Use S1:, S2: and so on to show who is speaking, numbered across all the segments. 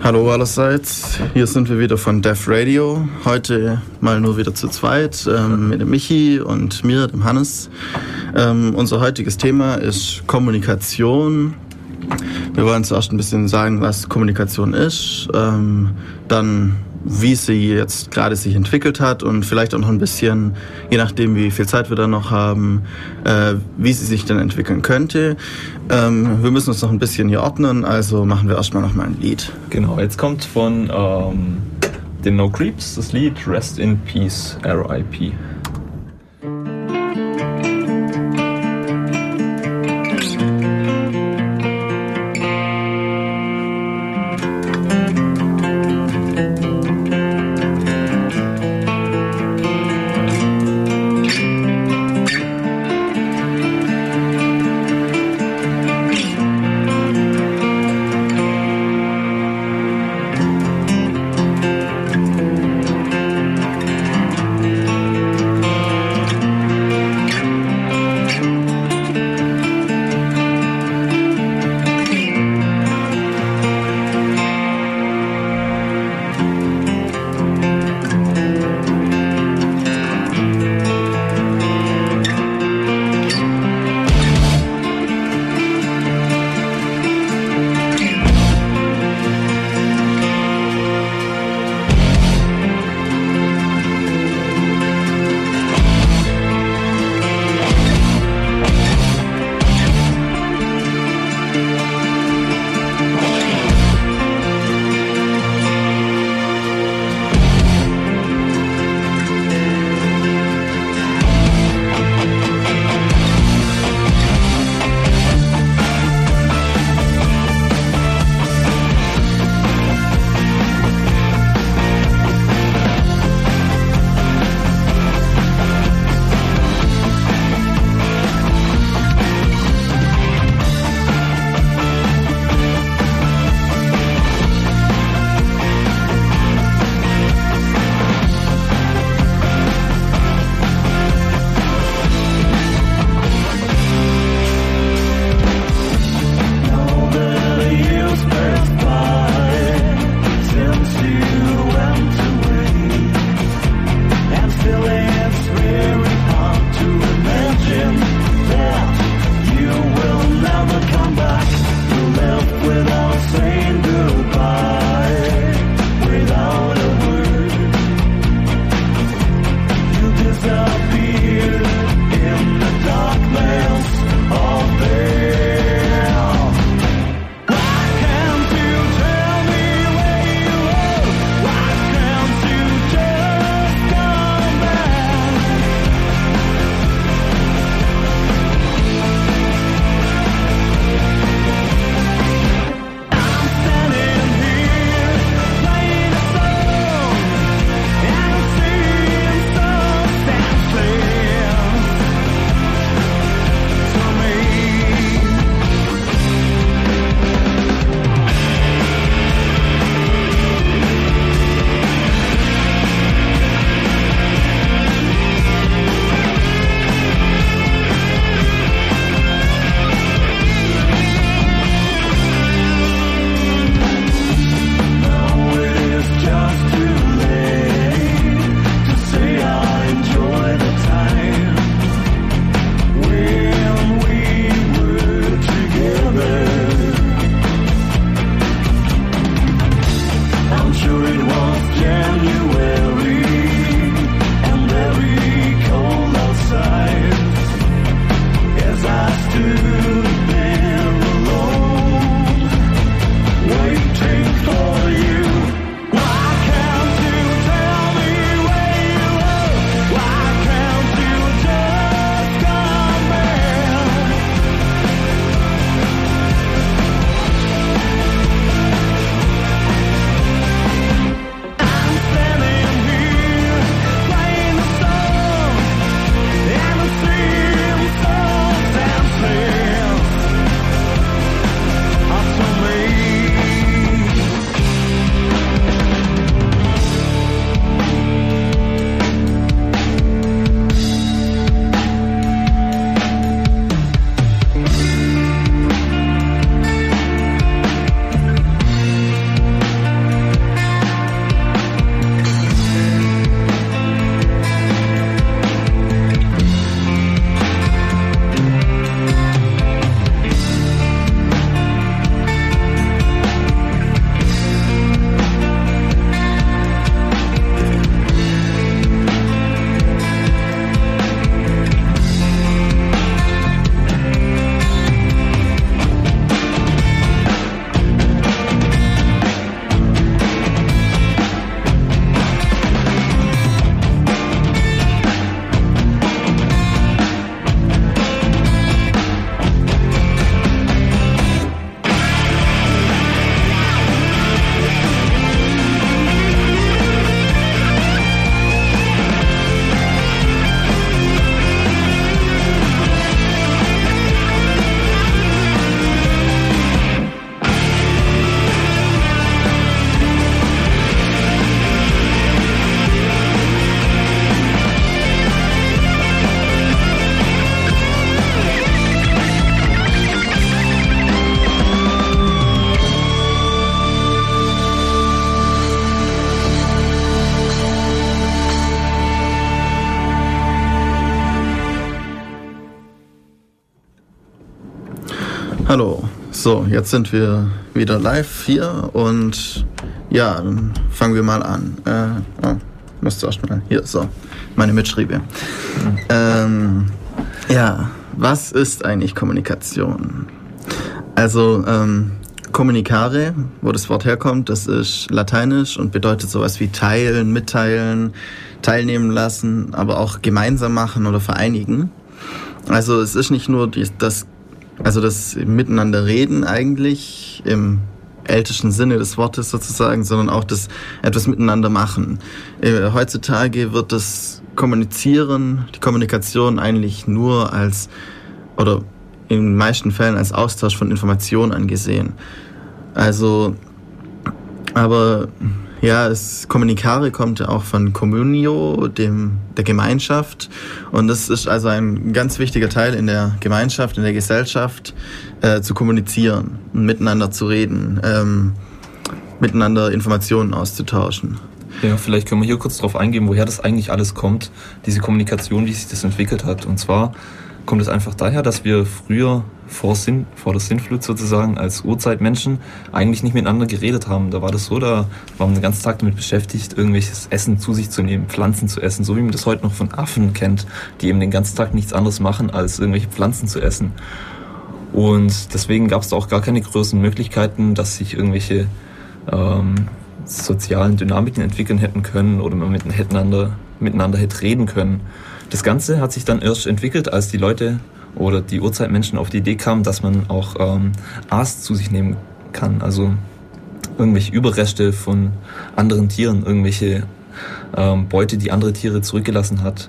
S1: Hallo allerseits, hier sind wir wieder von Def Radio. Heute mal nur wieder zu zweit ähm, mit dem Michi und mir, dem Hannes. Ähm, unser heutiges Thema ist Kommunikation. Wir wollen zuerst ein bisschen sagen, was Kommunikation ist, ähm, dann wie sie jetzt gerade sich entwickelt hat und vielleicht auch noch ein bisschen, je nachdem wie viel Zeit wir da noch haben, äh, wie sie sich dann entwickeln könnte. Ähm, wir müssen uns noch ein bisschen hier ordnen, also machen wir erstmal noch mal ein Lied.
S2: Genau, jetzt kommt von ähm, den No Creeps das Lied Rest in Peace, RIP.
S1: Hallo. So, jetzt sind wir wieder live hier und ja, dann fangen wir mal an. Äh, oh, müsste erst mal hier, so, meine Mitschriebe. Ähm, ja, was ist eigentlich Kommunikation? Also, ähm, Kommunicare, wo das Wort herkommt, das ist lateinisch und bedeutet sowas wie teilen, mitteilen, teilnehmen lassen, aber auch gemeinsam machen oder vereinigen. Also es ist nicht nur das also das Miteinander reden eigentlich im ältesten Sinne des Wortes sozusagen, sondern auch das etwas miteinander machen. Äh, heutzutage wird das Kommunizieren, die Kommunikation eigentlich nur als oder in den meisten Fällen als Austausch von Informationen angesehen. Also, aber ja, es, Kommunikare kommt auch von Communio, dem, der Gemeinschaft. Und das ist also ein ganz wichtiger Teil in der Gemeinschaft, in der Gesellschaft, äh, zu kommunizieren miteinander zu reden, ähm, miteinander Informationen auszutauschen.
S2: Ja, vielleicht können wir hier kurz darauf eingehen, woher das eigentlich alles kommt, diese Kommunikation, wie sich das entwickelt hat. Und zwar kommt es einfach daher, dass wir früher vor, Sinn, vor der Sinnflut sozusagen als Urzeitmenschen eigentlich nicht miteinander geredet haben. Da war das so, da war man den ganzen Tag damit beschäftigt, irgendwelches Essen zu sich zu nehmen, Pflanzen zu essen, so wie man das heute noch von Affen kennt, die eben den ganzen Tag nichts anderes machen, als irgendwelche Pflanzen zu essen. Und deswegen gab es da auch gar keine größeren Möglichkeiten, dass sich irgendwelche ähm, sozialen Dynamiken entwickeln hätten können oder man miteinander, miteinander hätte reden können. Das Ganze hat sich dann erst entwickelt, als die Leute oder die Urzeitmenschen auf die Idee kamen, dass man auch ähm, Aas zu sich nehmen kann. Also irgendwelche Überreste von anderen Tieren, irgendwelche ähm, Beute, die andere Tiere zurückgelassen hat.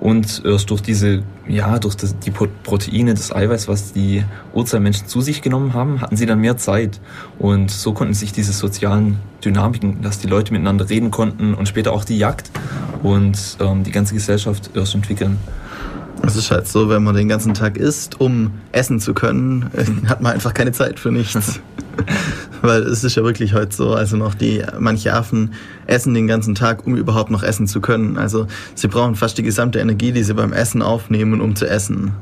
S2: Und erst durch diese, ja, durch das, die Proteine, das Eiweiß, was die Urzeitmenschen zu sich genommen haben, hatten sie dann mehr Zeit. Und so konnten sich diese sozialen Dynamiken, dass die Leute miteinander reden konnten und später auch die Jagd und ähm, die ganze Gesellschaft erst entwickeln.
S1: Es ist halt so, wenn man den ganzen Tag isst, um essen zu können, hat man einfach keine Zeit für nichts. Weil es ist ja wirklich heute so, also noch die, manche Affen essen den ganzen Tag, um überhaupt noch essen zu können. Also sie brauchen fast die gesamte Energie, die sie beim Essen aufnehmen, um zu essen.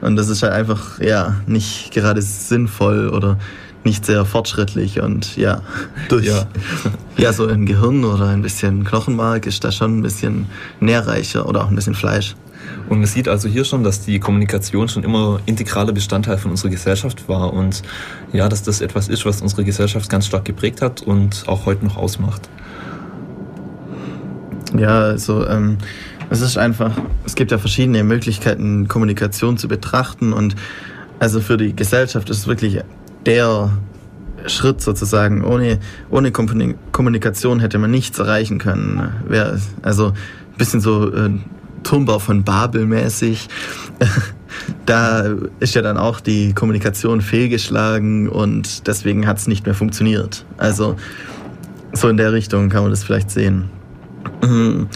S1: Und das ist halt einfach, ja, nicht gerade sinnvoll oder nicht sehr fortschrittlich und ja, durch ja. ja so ein Gehirn oder ein bisschen Knochenmark ist da schon ein bisschen nährreicher oder auch ein bisschen Fleisch.
S2: Und man sieht also hier schon, dass die Kommunikation schon immer integraler Bestandteil von unserer Gesellschaft war und ja, dass das etwas ist, was unsere Gesellschaft ganz stark geprägt hat und auch heute noch ausmacht.
S1: Ja, also ähm, es ist einfach, es gibt ja verschiedene Möglichkeiten, Kommunikation zu betrachten und also für die Gesellschaft ist es wirklich der Schritt sozusagen. Ohne, ohne Kommunikation hätte man nichts erreichen können. Also ein bisschen so äh, Turmbau von Babel mäßig. da ist ja dann auch die Kommunikation fehlgeschlagen und deswegen hat es nicht mehr funktioniert. Also so in der Richtung kann man das vielleicht sehen. Mhm.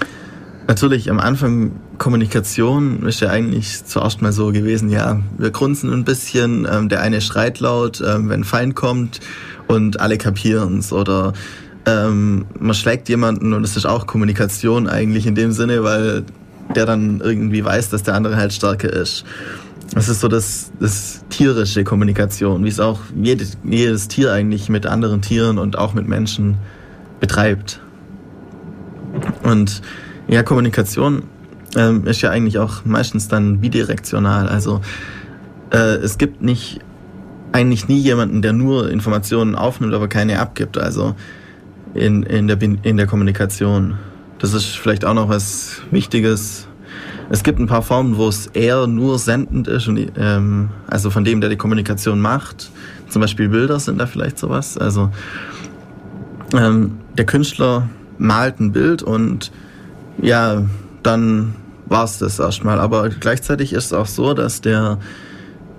S1: Natürlich am Anfang Kommunikation ist ja eigentlich zuerst mal so gewesen, ja, wir grunzen ein bisschen, ähm, der eine schreit laut, ähm, wenn ein Feind kommt und alle kapieren es oder ähm, man schlägt jemanden und es ist auch Kommunikation eigentlich in dem Sinne, weil der dann irgendwie weiß, dass der andere halt stärker ist. Das ist so das, das tierische Kommunikation, wie es auch jedes, jedes Tier eigentlich mit anderen Tieren und auch mit Menschen betreibt. Und ja, Kommunikation ähm, ist ja eigentlich auch meistens dann bidirektional. Also äh, es gibt nicht eigentlich nie jemanden, der nur Informationen aufnimmt, aber keine abgibt. Also in, in, der, in der Kommunikation. Das ist vielleicht auch noch was Wichtiges. Es gibt ein paar Formen, wo es eher nur sendend ist, und, ähm, also von dem, der die Kommunikation macht. Zum Beispiel Bilder sind da vielleicht sowas. Also ähm, der Künstler malt ein Bild und ja, dann war es das erstmal. Aber gleichzeitig ist es auch so, dass der,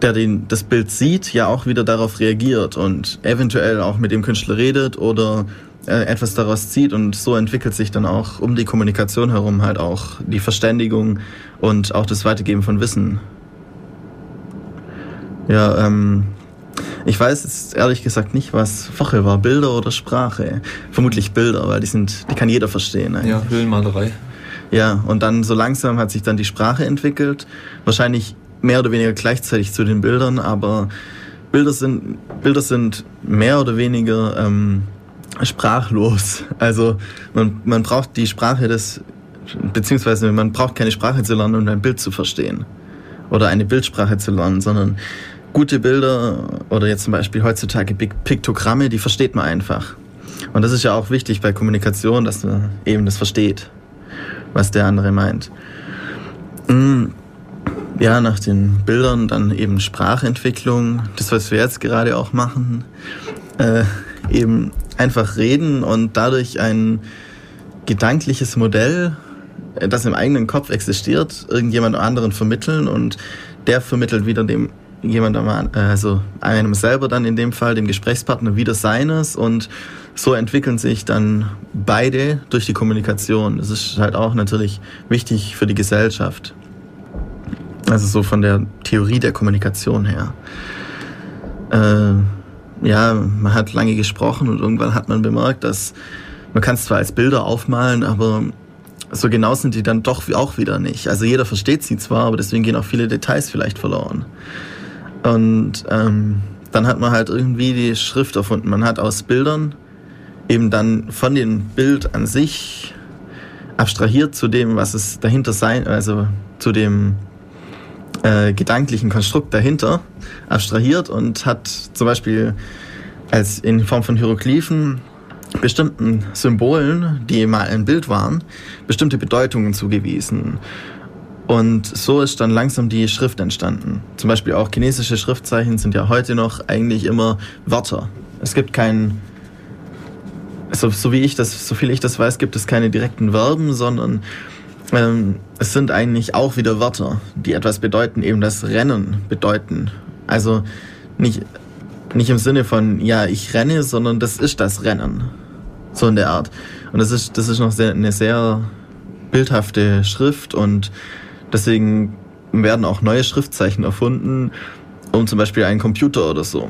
S1: der den, das Bild sieht, ja auch wieder darauf reagiert und eventuell auch mit dem Künstler redet oder äh, etwas daraus zieht und so entwickelt sich dann auch um die Kommunikation herum halt auch die Verständigung und auch das Weitergeben von Wissen. Ja, ähm, ich weiß jetzt ehrlich gesagt nicht, was Fachel war, Bilder oder Sprache. Vermutlich Bilder, weil die sind, die kann jeder verstehen.
S2: Eigentlich. Ja, Höhlenmalerei.
S1: Ja, und dann so langsam hat sich dann die Sprache entwickelt. Wahrscheinlich mehr oder weniger gleichzeitig zu den Bildern, aber Bilder sind, Bilder sind mehr oder weniger ähm, sprachlos. Also man, man braucht die Sprache des, beziehungsweise man braucht keine Sprache zu lernen, um ein Bild zu verstehen. Oder eine Bildsprache zu lernen, sondern gute Bilder oder jetzt zum Beispiel heutzutage Piktogramme, die versteht man einfach. Und das ist ja auch wichtig bei Kommunikation, dass man eben das versteht, was der andere meint. Mm, ja, nach den Bildern dann eben Sprachentwicklung, das, was wir jetzt gerade auch machen. Äh, eben einfach reden und dadurch ein gedankliches Modell, äh, das im eigenen Kopf existiert, irgendjemand anderen vermitteln und der vermittelt wieder dem jemand, also einem selber dann in dem Fall, dem Gesprächspartner wieder seines und so entwickeln sich dann beide durch die Kommunikation. Das ist halt auch natürlich wichtig für die Gesellschaft. Also so von der Theorie der Kommunikation her. Äh, ja, man hat lange gesprochen und irgendwann hat man bemerkt, dass man kann es zwar als Bilder aufmalen, aber so genau sind die dann doch auch wieder nicht. Also jeder versteht sie zwar, aber deswegen gehen auch viele Details vielleicht verloren. Und ähm, dann hat man halt irgendwie die Schrift erfunden. Man hat aus Bildern eben dann von dem Bild an sich abstrahiert zu dem, was es dahinter sein, also zu dem äh, gedanklichen Konstrukt dahinter abstrahiert und hat zum Beispiel als in Form von Hieroglyphen bestimmten Symbolen, die mal ein Bild waren, bestimmte Bedeutungen zugewiesen. Und so ist dann langsam die Schrift entstanden. Zum Beispiel auch chinesische Schriftzeichen sind ja heute noch eigentlich immer Wörter. Es gibt keinen, so, so wie ich das, so viel ich das weiß, gibt es keine direkten Verben, sondern ähm, es sind eigentlich auch wieder Wörter, die etwas bedeuten, eben das Rennen bedeuten. Also nicht, nicht im Sinne von, ja, ich renne, sondern das ist das Rennen. So in der Art. Und das ist, das ist noch sehr, eine sehr bildhafte Schrift und deswegen werden auch neue Schriftzeichen erfunden, um zum Beispiel einen Computer oder so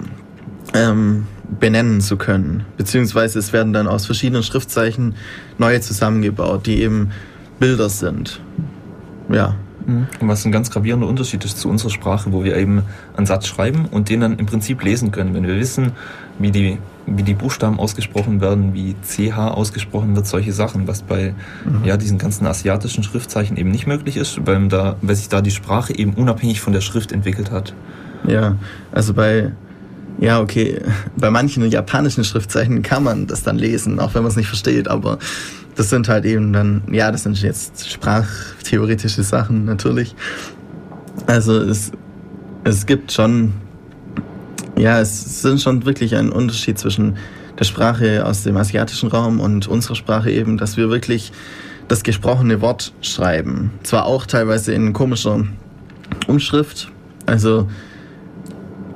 S1: ähm, benennen zu können. Beziehungsweise es werden dann aus verschiedenen Schriftzeichen neue zusammengebaut, die eben Bilder sind. Ja.
S2: Mhm. Und was ein ganz gravierender Unterschied ist zu unserer Sprache, wo wir eben einen Satz schreiben und den dann im Prinzip lesen können. Wenn wir wissen, wie die, wie die Buchstaben ausgesprochen werden, wie CH ausgesprochen wird, solche Sachen, was bei mhm. ja, diesen ganzen asiatischen Schriftzeichen eben nicht möglich ist, weil, da, weil sich da die Sprache eben unabhängig von der Schrift entwickelt hat.
S1: Ja, also bei, ja, okay, bei manchen japanischen Schriftzeichen kann man das dann lesen, auch wenn man es nicht versteht, aber das sind halt eben dann, ja, das sind jetzt sprachtheoretische Sachen natürlich. Also es, es gibt schon, ja, es sind schon wirklich ein Unterschied zwischen der Sprache aus dem asiatischen Raum und unserer Sprache eben, dass wir wirklich das gesprochene Wort schreiben. Zwar auch teilweise in komischer Umschrift, also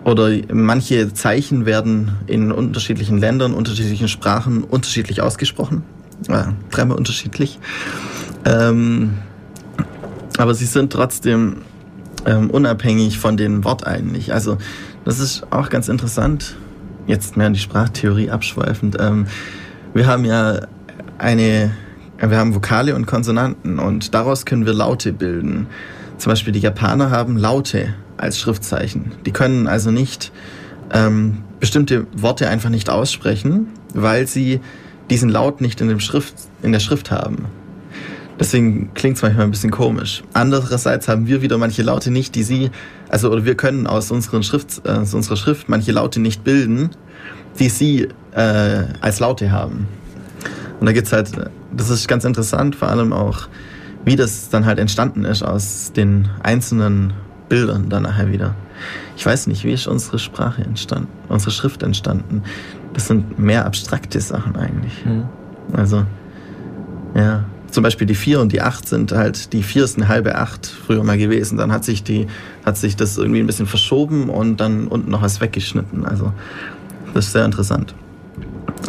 S1: oder manche Zeichen werden in unterschiedlichen Ländern, unterschiedlichen Sprachen unterschiedlich ausgesprochen äh, dreimal unterschiedlich. Ähm, aber sie sind trotzdem ähm, unabhängig von den Worteinlich. Also das ist auch ganz interessant. Jetzt mehr in die Sprachtheorie abschweifend. Ähm, wir haben ja eine, wir haben Vokale und Konsonanten und daraus können wir Laute bilden. Zum Beispiel die Japaner haben Laute als Schriftzeichen. Die können also nicht ähm, bestimmte Worte einfach nicht aussprechen, weil sie diesen Laut nicht in, dem Schrift, in der Schrift haben. Deswegen klingt es manchmal ein bisschen komisch. Andererseits haben wir wieder manche Laute nicht, die sie, also oder wir können aus, unseren Schrift, äh, aus unserer Schrift manche Laute nicht bilden, die sie äh, als Laute haben. Und da gibt's halt, das ist ganz interessant, vor allem auch, wie das dann halt entstanden ist aus den einzelnen Bildern dann nachher wieder. Ich weiß nicht, wie ist unsere Sprache entstanden, unsere Schrift entstanden. Das sind mehr abstrakte Sachen eigentlich. Mhm. Also, ja. Zum Beispiel die 4 und die 8 sind halt, die 4 ist eine halbe 8 früher mal gewesen. Dann hat sich, die, hat sich das irgendwie ein bisschen verschoben und dann unten noch was weggeschnitten. Also, das ist sehr interessant.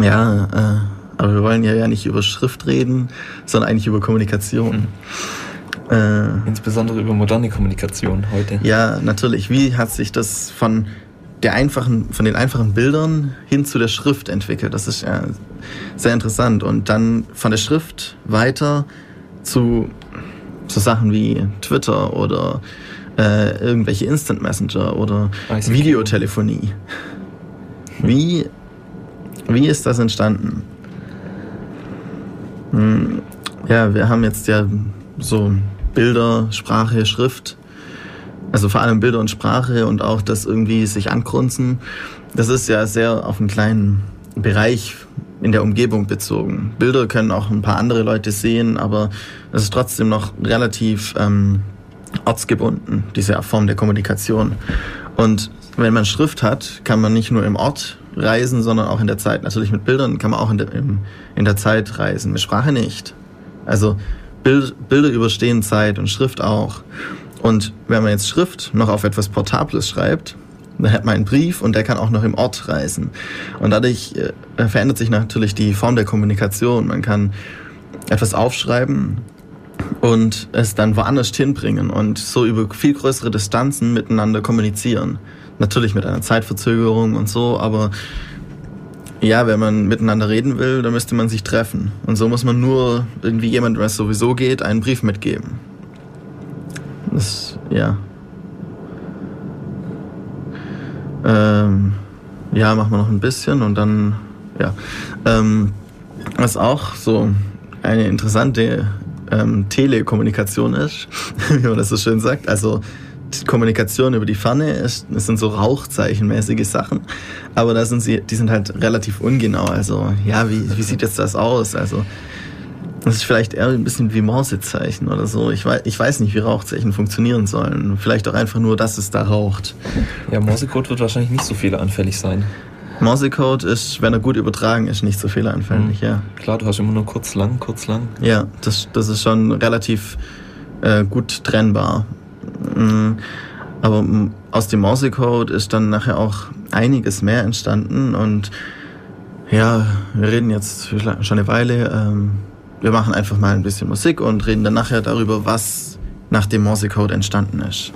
S1: Ja, äh, aber wir wollen ja, ja nicht über Schrift reden, sondern eigentlich über Kommunikation.
S2: Mhm. Äh, Insbesondere über moderne Kommunikation heute.
S1: Ja, natürlich. Wie hat sich das von der einfachen, von den einfachen Bildern hin zu der Schrift entwickelt. Das ist ja sehr interessant. Und dann von der Schrift weiter zu, zu Sachen wie Twitter oder äh, irgendwelche Instant Messenger oder ICQ. Videotelefonie. Wie, wie ist das entstanden? Hm, ja, wir haben jetzt ja so Bilder, Sprache, Schrift. Also vor allem Bilder und Sprache und auch das irgendwie sich angrunzen. Das ist ja sehr auf einen kleinen Bereich in der Umgebung bezogen. Bilder können auch ein paar andere Leute sehen, aber es ist trotzdem noch relativ ähm, ortsgebunden, diese Form der Kommunikation. Und wenn man Schrift hat, kann man nicht nur im Ort reisen, sondern auch in der Zeit. Natürlich mit Bildern kann man auch in der, in der Zeit reisen, mit Sprache nicht. Also Bild, Bilder überstehen Zeit und Schrift auch. Und wenn man jetzt Schrift noch auf etwas Portables schreibt, dann hat man einen Brief und der kann auch noch im Ort reisen. Und dadurch äh, verändert sich natürlich die Form der Kommunikation. Man kann etwas aufschreiben und es dann woanders hinbringen und so über viel größere Distanzen miteinander kommunizieren. Natürlich mit einer Zeitverzögerung und so, aber ja, wenn man miteinander reden will, dann müsste man sich treffen. Und so muss man nur irgendwie jemandem, was sowieso geht, einen Brief mitgeben. Das, ja. Ähm, ja, machen wir noch ein bisschen und dann, ja. Ähm, was auch so eine interessante ähm, Telekommunikation ist, wie man das so schön sagt. Also Kommunikation über die Ferne ist, das sind so Rauchzeichenmäßige Sachen, aber da sind sie, die sind halt relativ ungenau. Also ja, wie, wie sieht jetzt das aus? Also das ist vielleicht eher ein bisschen wie Morsezeichen oder so. Ich weiß, ich weiß nicht, wie Rauchzeichen funktionieren sollen. Vielleicht auch einfach nur, dass es da raucht.
S2: Ja, Morsecode wird wahrscheinlich nicht so fehleranfällig sein.
S1: Morsecode ist, wenn er gut übertragen ist, nicht so fehleranfällig, mhm. ja.
S2: Klar, du hast immer nur kurz lang, kurz lang.
S1: Ja, das, das ist schon relativ äh, gut trennbar. Mhm. Aber aus dem Morsecode ist dann nachher auch einiges mehr entstanden und ja, wir reden jetzt schon eine Weile. Ähm, wir machen einfach mal ein bisschen Musik und reden dann nachher darüber, was nach dem Morsecode entstanden ist.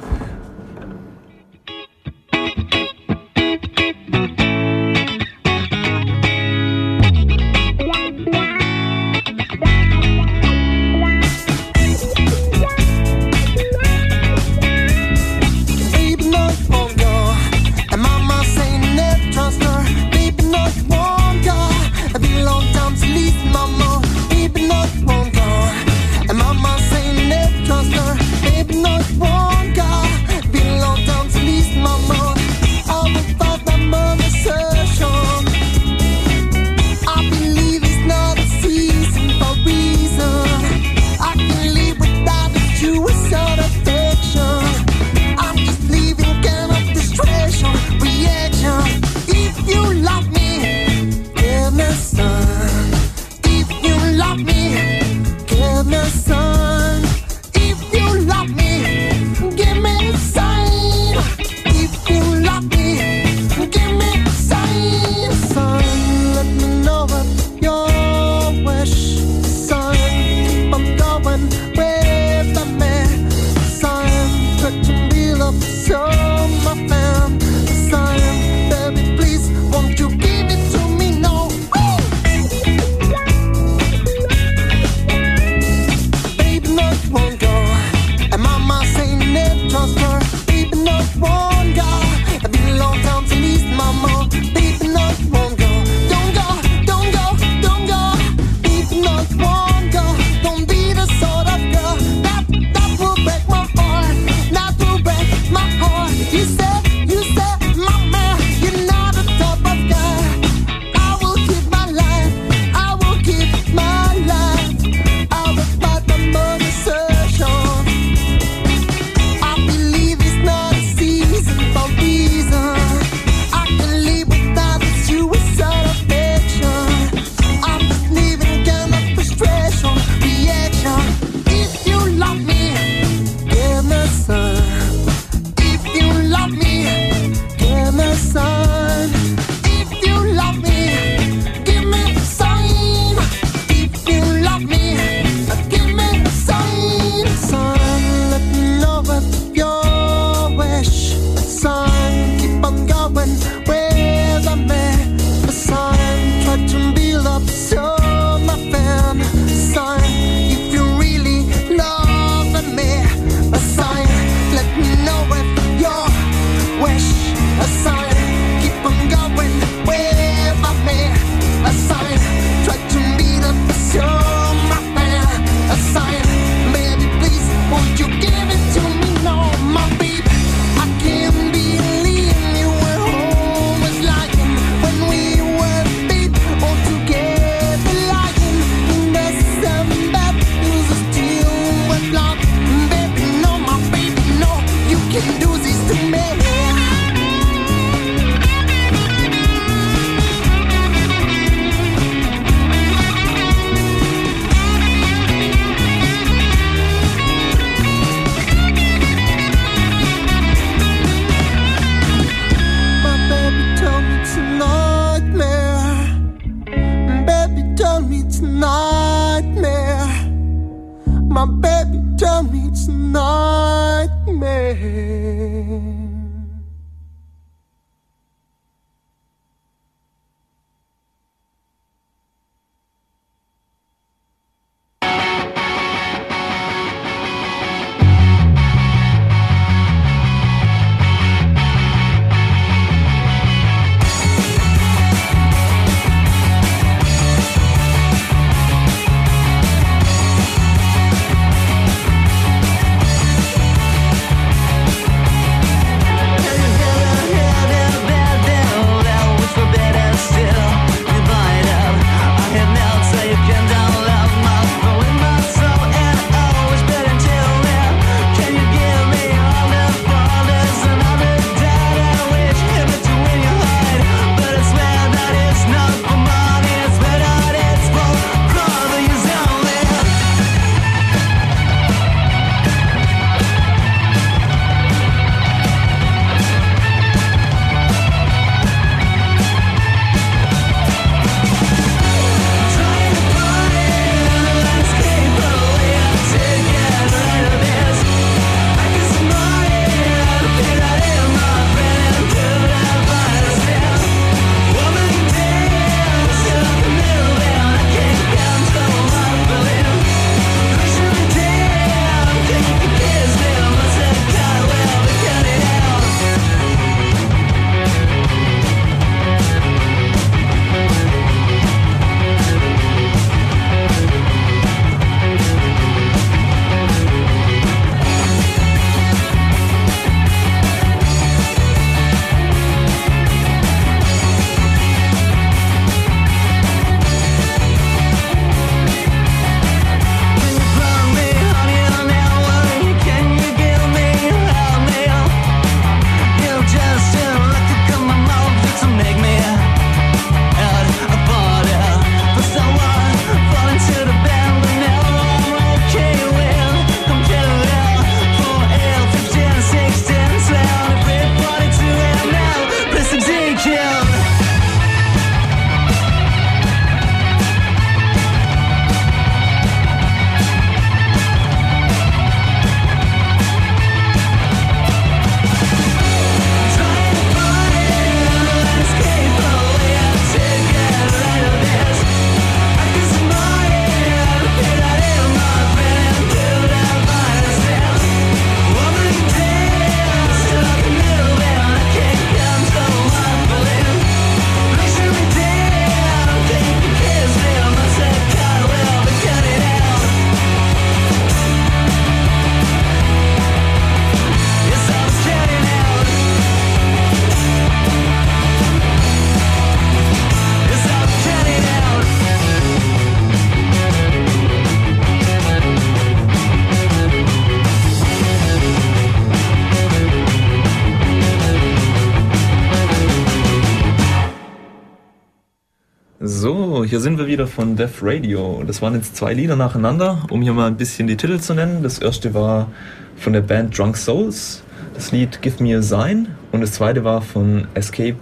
S2: Hier sind wir wieder von Death Radio. Das waren jetzt zwei Lieder nacheinander, um hier mal ein bisschen die Titel zu nennen. Das erste war von der Band Drunk Souls, das Lied Give Me a Sign. Und das zweite war von Escape,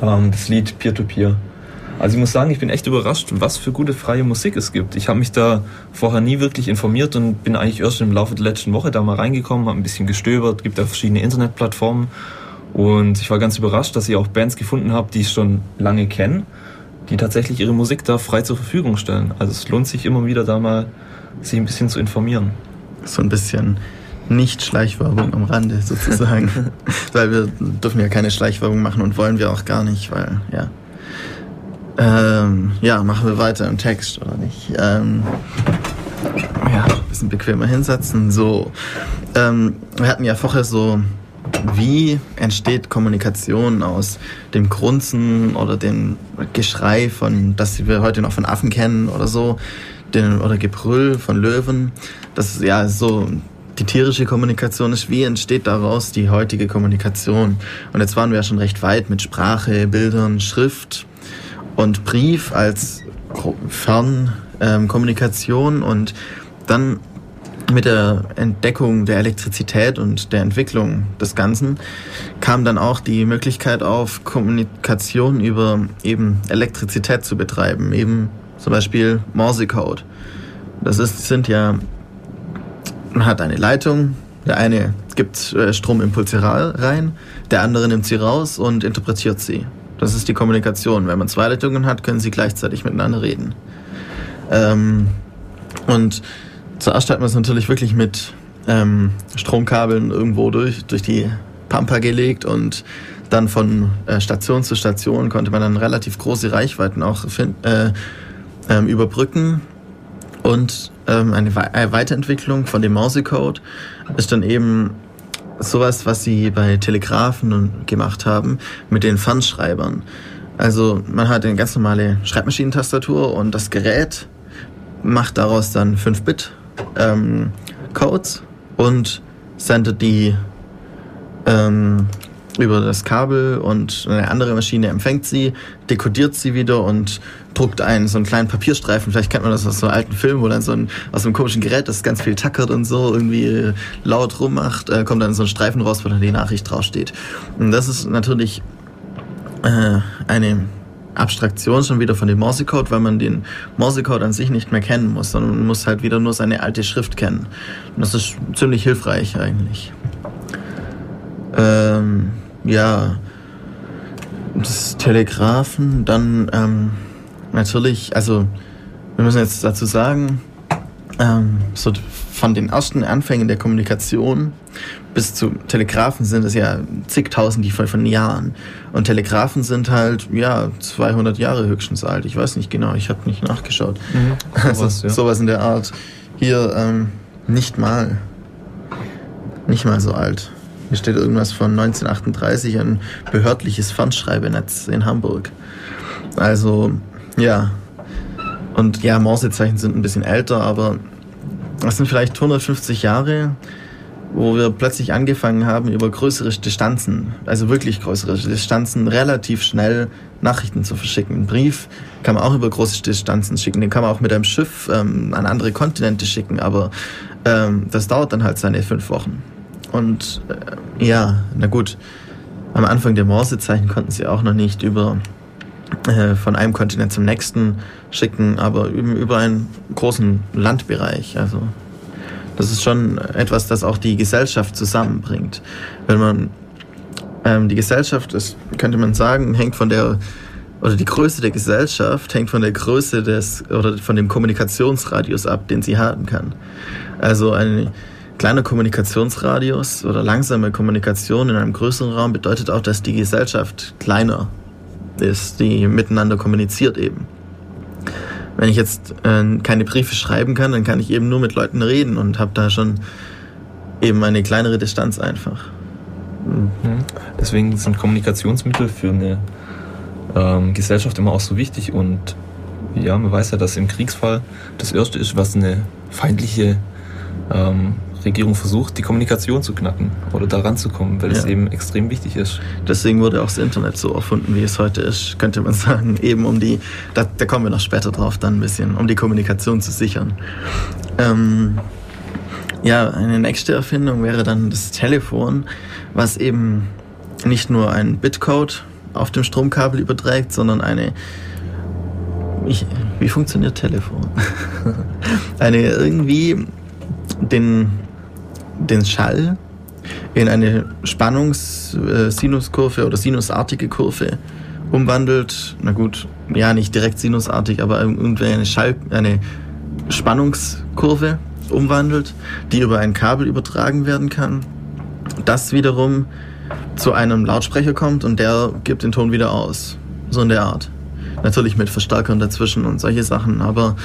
S2: ähm, das Lied Peer to Peer. Also ich muss sagen, ich bin echt überrascht, was für gute freie Musik es gibt. Ich habe mich da vorher nie wirklich informiert und bin eigentlich erst im Laufe der letzten Woche da mal reingekommen, habe ein bisschen gestöbert, gibt da verschiedene Internetplattformen und ich war ganz überrascht, dass ich auch Bands gefunden habe, die ich schon lange kenne die tatsächlich ihre Musik da frei zur Verfügung stellen. Also es lohnt sich immer wieder da mal, sich ein bisschen zu informieren.
S1: So ein bisschen nicht Schleichwerbung am Rande sozusagen. weil wir dürfen ja keine Schleichwerbung machen und wollen wir auch gar nicht, weil, ja. Ähm, ja, machen wir weiter im Text, oder nicht? Ähm, ja, ein bisschen bequemer hinsetzen. So, ähm, wir hatten ja vorher so wie entsteht Kommunikation aus dem Grunzen oder dem Geschrei von, das wir heute noch von Affen kennen oder so, den, oder Gebrüll von Löwen? Das ist ja so die tierische Kommunikation ist, wie entsteht daraus die heutige Kommunikation? Und jetzt waren wir ja schon recht weit mit Sprache, Bildern, Schrift und Brief als Fernkommunikation ähm, und dann mit der Entdeckung der Elektrizität und der Entwicklung des Ganzen kam dann auch die Möglichkeit auf, Kommunikation über eben Elektrizität zu betreiben, eben Zum Beispiel Morsecode. Das ist, sind ja, man hat eine Leitung, der eine gibt äh, Stromimpulse rein, der andere nimmt sie raus und interpretiert sie. Das ist die Kommunikation. Wenn man zwei Leitungen hat, können sie gleichzeitig miteinander reden. Ähm, und zuerst hat man es natürlich wirklich mit ähm, Stromkabeln irgendwo durch, durch die Pampa gelegt und dann von äh, Station zu Station konnte man dann relativ große Reichweiten auch äh, äh, überbrücken. Und ähm, eine We Weiterentwicklung von dem Morsecode ist dann eben sowas, was sie bei Telegrafen gemacht haben mit den Fernschreibern. Also man hat eine ganz normale Schreibmaschinentastatur und das Gerät macht daraus dann 5-Bit ähm, Codes und sendet die ähm, über das Kabel und eine andere Maschine empfängt sie, dekodiert sie wieder und druckt einen so einen kleinen Papierstreifen. Vielleicht kennt man das aus so alten Film, wo dann so ein aus einem komischen Gerät, das ganz viel tackert und so irgendwie laut rummacht, äh, kommt dann so ein Streifen raus, wo dann die Nachricht draufsteht. Und das ist natürlich äh, eine Abstraktion schon wieder von dem Morsecode, weil man den Morsecode an sich nicht mehr kennen muss, sondern man muss halt wieder nur seine alte Schrift kennen. Und das ist ziemlich hilfreich eigentlich. Ähm, ja, das Telegrafen, dann ähm, natürlich, also wir müssen jetzt dazu sagen, ähm, so von den ersten Anfängen der Kommunikation bis zu Telegrafen sind es ja zigtausend von Jahren. Und Telegrafen sind halt, ja, 200 Jahre höchstens alt. Ich weiß nicht genau, ich habe nicht nachgeschaut. Mhm, sowas, also, ja. sowas in der Art. Hier ähm, nicht mal. Nicht mal so alt. Hier steht irgendwas von 1938, ein behördliches Fernschreibenetz in Hamburg. Also, ja. Und ja, Morsezeichen sind ein bisschen älter, aber das sind vielleicht 150 Jahre, wo wir plötzlich angefangen haben, über größere Distanzen, also wirklich größere Distanzen, relativ schnell Nachrichten zu verschicken. Einen Brief kann man auch über große Distanzen schicken, den kann man auch mit einem Schiff ähm, an andere Kontinente schicken, aber ähm, das dauert dann halt seine fünf Wochen. Und äh, ja, na gut, am Anfang der Morsezeichen konnten sie auch noch nicht über äh, von einem Kontinent zum nächsten schicken, aber über einen großen Landbereich. Also das ist schon etwas, das auch die Gesellschaft zusammenbringt. Wenn man ähm, die Gesellschaft, das könnte man sagen, hängt von der oder die Größe der Gesellschaft hängt von der Größe des oder von dem Kommunikationsradius ab, den sie haben kann. Also ein kleiner Kommunikationsradius oder langsame Kommunikation in einem größeren Raum bedeutet auch, dass die Gesellschaft kleiner ist, die miteinander kommuniziert eben. Wenn ich jetzt äh, keine Briefe schreiben kann, dann kann ich eben nur mit Leuten reden und habe da schon eben eine kleinere Distanz einfach.
S2: Mhm. Deswegen sind Kommunikationsmittel für eine ähm, Gesellschaft immer auch so wichtig und ja, man weiß ja, dass im Kriegsfall das Erste ist, was eine feindliche ähm, Regierung versucht, die Kommunikation zu knacken oder da ranzukommen, weil ja. es eben extrem wichtig ist.
S1: Deswegen wurde auch das Internet so erfunden, wie es heute ist, könnte man sagen. Eben um die, da, da kommen wir noch später drauf dann ein bisschen, um die Kommunikation zu sichern. Ähm, ja, eine nächste Erfindung wäre dann das Telefon, was eben nicht nur einen Bitcode auf dem Stromkabel überträgt, sondern eine ich, wie funktioniert Telefon? eine irgendwie den den Schall in eine Spannungs-Sinuskurve äh, oder sinusartige Kurve umwandelt. Na gut, ja, nicht direkt sinusartig, aber irgendwie eine, Schall eine Spannungskurve umwandelt, die über ein Kabel übertragen werden kann. Das wiederum zu einem Lautsprecher kommt und der gibt den Ton wieder aus. So in der Art. Natürlich mit Verstärkern dazwischen und solche Sachen, aber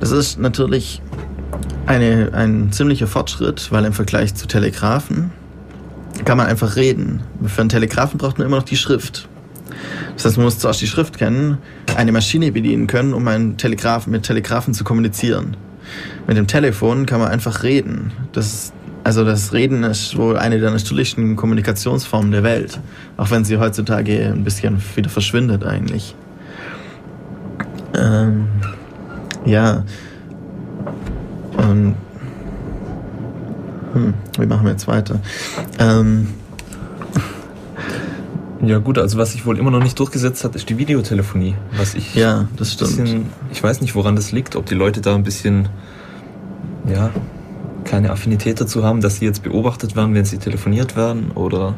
S1: das ist natürlich eine, ein ziemlicher Fortschritt, weil im Vergleich zu Telegrafen kann man einfach reden. Für einen Telegrafen braucht man immer noch die Schrift. Das heißt, man muss zuerst die Schrift kennen, eine Maschine bedienen können, um einen Telegraph, mit Telegrafen zu kommunizieren. Mit dem Telefon kann man einfach reden. Das, also das Reden ist wohl eine der natürlichsten Kommunikationsformen der Welt. Auch wenn sie heutzutage ein bisschen wieder verschwindet eigentlich. Ähm, ja, und hm, wie machen wir jetzt weiter? Ähm,
S2: Ja gut, also was sich wohl immer noch nicht durchgesetzt hat, ist die Videotelefonie. Was ich
S1: ja, das stimmt.
S2: Bisschen, ich weiß nicht, woran das liegt, ob die Leute da ein bisschen, ja, keine Affinität dazu haben, dass sie jetzt beobachtet werden, wenn sie telefoniert werden oder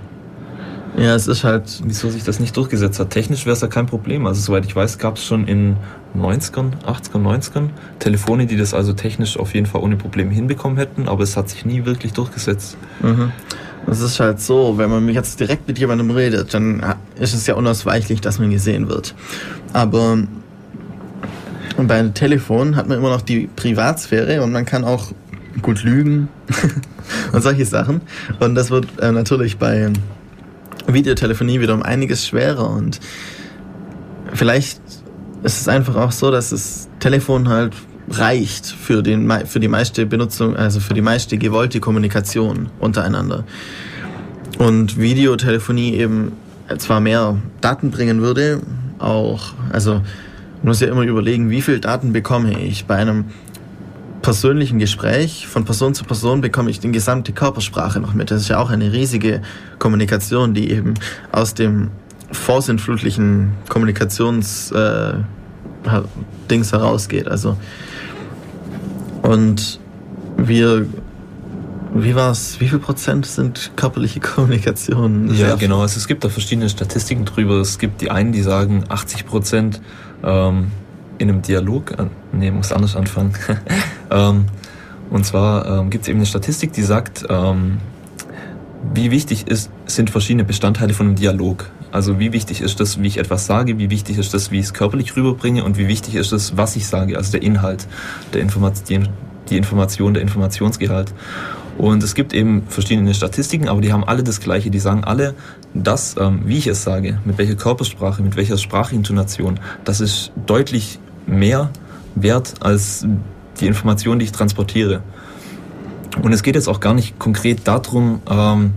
S1: ja, es ist halt.
S2: Wieso sich das nicht durchgesetzt hat. Technisch wäre es ja kein Problem. Also, soweit ich weiß, gab es schon in 90ern, 80ern, 90ern Telefone, die das also technisch auf jeden Fall ohne Probleme hinbekommen hätten, aber es hat sich nie wirklich durchgesetzt.
S1: Mhm. Es ist halt so, wenn man jetzt direkt mit jemandem redet, dann ist es ja unausweichlich, dass man gesehen wird. Aber bei einem Telefon hat man immer noch die Privatsphäre und man kann auch gut lügen und solche Sachen. Und das wird äh, natürlich bei Videotelefonie wieder um einiges schwerer und vielleicht ist es einfach auch so, dass das Telefon halt reicht für, den, für die meiste Benutzung, also für die meiste gewollte Kommunikation untereinander. Und Videotelefonie eben zwar mehr Daten bringen würde, auch, also man muss ja immer überlegen, wie viel Daten bekomme ich bei einem persönlichen Gespräch von Person zu Person bekomme ich die gesamte Körpersprache noch mit. Das ist ja auch eine riesige Kommunikation, die eben aus dem vorsintflutlichen Kommunikations äh, herausgeht. Also und wir wie war's? Wie viel Prozent sind körperliche Kommunikation?
S2: Ja, genau. Also es gibt da verschiedene Statistiken drüber. Es gibt die einen, die sagen 80 Prozent ähm, in einem Dialog. Äh, nee, muss anders anfangen. ähm, und zwar ähm, gibt es eben eine Statistik, die sagt, ähm, wie wichtig ist, sind verschiedene Bestandteile von einem Dialog. Also wie wichtig ist das, wie ich etwas sage, wie wichtig ist das, wie ich es körperlich rüberbringe und wie wichtig ist das, was ich sage, also der Inhalt, der Information, die Information, der Informationsgehalt. Und es gibt eben verschiedene Statistiken, aber die haben alle das Gleiche. Die sagen alle, dass, ähm, wie ich es sage, mit welcher Körpersprache, mit welcher Sprachintonation, das ist deutlich mehr wert als die Information, die ich transportiere. Und es geht jetzt auch gar nicht konkret darum, ähm,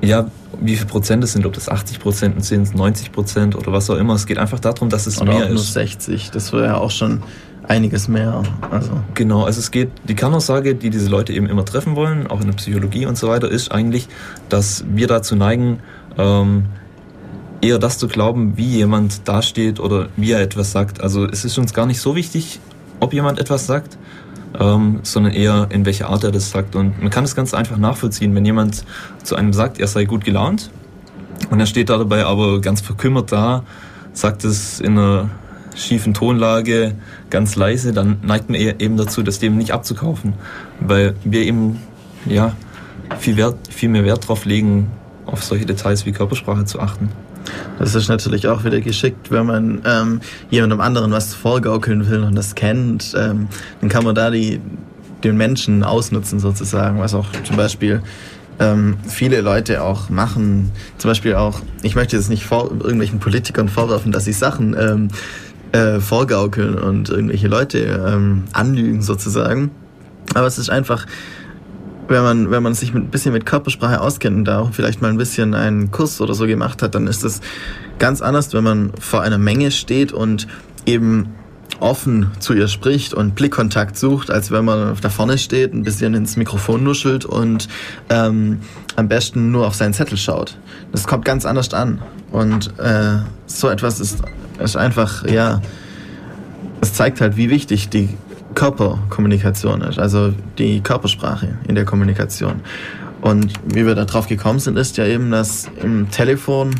S2: ja, wie viel Prozent es sind, ob das 80 Prozent sind, 90 Prozent oder was auch immer. Es geht einfach darum, dass es
S1: oder
S2: mehr
S1: auch nur ist. 60, das wäre ja auch schon einiges mehr. Also.
S2: Genau, also es geht, die Kernaussage, die diese Leute eben immer treffen wollen, auch in der Psychologie und so weiter, ist eigentlich, dass wir dazu neigen, ähm, eher das zu glauben, wie jemand dasteht oder wie er etwas sagt. Also es ist uns gar nicht so wichtig, ob jemand etwas sagt, ähm, sondern eher in welcher Art er das sagt. Und man kann das ganz einfach nachvollziehen, wenn jemand zu einem sagt, er sei gut gelaunt und er steht da dabei aber ganz verkümmert da, sagt es in einer schiefen Tonlage ganz leise, dann neigt man eben dazu, das dem nicht abzukaufen, weil wir eben ja viel, Wert, viel mehr Wert drauf legen, auf solche Details wie Körpersprache zu achten.
S1: Das ist natürlich auch wieder geschickt, wenn man ähm, jemandem anderen was vorgaukeln will und das kennt, ähm, dann kann man da die, den Menschen ausnutzen sozusagen, was auch zum Beispiel ähm, viele Leute auch machen. Zum Beispiel auch, ich möchte jetzt nicht vor, irgendwelchen Politikern vorwerfen, dass sie Sachen ähm, äh, vorgaukeln und irgendwelche Leute ähm, anlügen sozusagen. Aber es ist einfach wenn man, wenn man sich mit, ein bisschen mit Körpersprache auskennt und da auch vielleicht mal ein bisschen einen Kurs oder so gemacht hat, dann ist das ganz anders, wenn man vor einer Menge steht und eben offen zu ihr spricht und Blickkontakt sucht, als wenn man da vorne steht, ein bisschen ins Mikrofon nuschelt und ähm, am besten nur auf seinen Zettel schaut. Das kommt ganz anders an. Und äh, so etwas ist, ist einfach, ja, es zeigt halt, wie wichtig die Körperkommunikation ist, also die Körpersprache in der Kommunikation. Und wie wir darauf gekommen sind, ist ja eben, dass im Telefon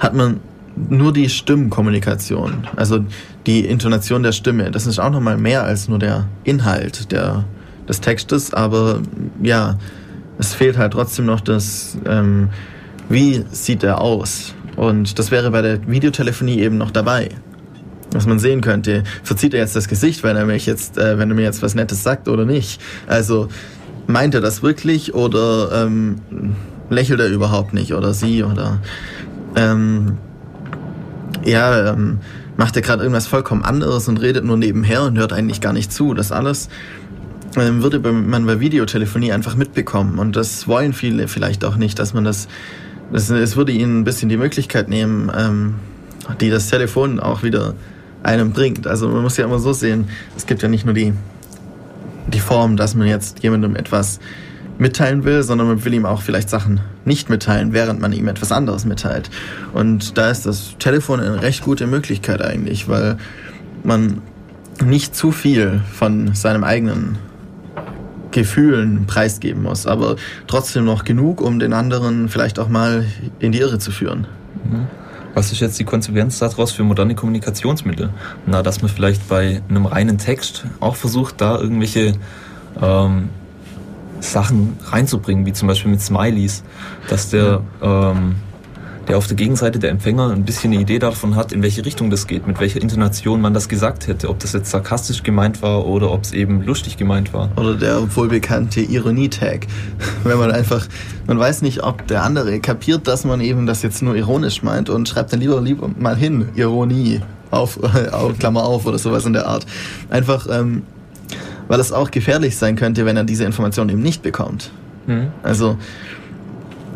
S1: hat man nur die Stimmkommunikation, also die Intonation der Stimme. Das ist auch nochmal mehr als nur der Inhalt der, des Textes, aber ja, es fehlt halt trotzdem noch das, ähm, wie sieht er aus? Und das wäre bei der Videotelefonie eben noch dabei was man sehen könnte. Verzieht er jetzt das Gesicht, wenn er mich jetzt, äh, wenn er mir jetzt was Nettes sagt oder nicht? Also meint er das wirklich oder ähm, lächelt er überhaupt nicht oder sie oder ähm, ja ähm, macht er gerade irgendwas vollkommen anderes und redet nur nebenher und hört eigentlich gar nicht zu. Das alles ähm, würde man bei Videotelefonie einfach mitbekommen und das wollen viele vielleicht auch nicht, dass man das, das es würde ihnen ein bisschen die Möglichkeit nehmen, ähm, die das Telefon auch wieder einem bringt. Also man muss ja immer so sehen, es gibt ja nicht nur die, die Form, dass man jetzt jemandem etwas mitteilen will, sondern man will ihm auch vielleicht Sachen nicht mitteilen, während man ihm etwas anderes mitteilt. Und da ist das Telefon eine recht gute Möglichkeit eigentlich, weil man nicht zu viel von seinem eigenen Gefühlen preisgeben muss, aber trotzdem noch genug, um den anderen vielleicht auch mal in die Irre zu führen.
S2: Mhm. Was ist jetzt die Konsequenz daraus für moderne Kommunikationsmittel? Na, dass man vielleicht bei einem reinen Text auch versucht, da irgendwelche ähm, Sachen reinzubringen, wie zum Beispiel mit Smileys, dass der, ähm, der auf der Gegenseite der Empfänger ein bisschen eine Idee davon hat, in welche Richtung das geht, mit welcher Intonation man das gesagt hätte, ob das jetzt sarkastisch gemeint war oder ob es eben lustig gemeint war.
S1: Oder der wohlbekannte Ironie-Tag. Wenn man einfach, man weiß nicht, ob der andere kapiert, dass man eben das jetzt nur ironisch meint und schreibt dann lieber, lieber mal hin, Ironie, auf, auf Klammer auf oder sowas in der Art. Einfach, ähm, weil es auch gefährlich sein könnte, wenn er diese Information eben nicht bekommt. Mhm. Also,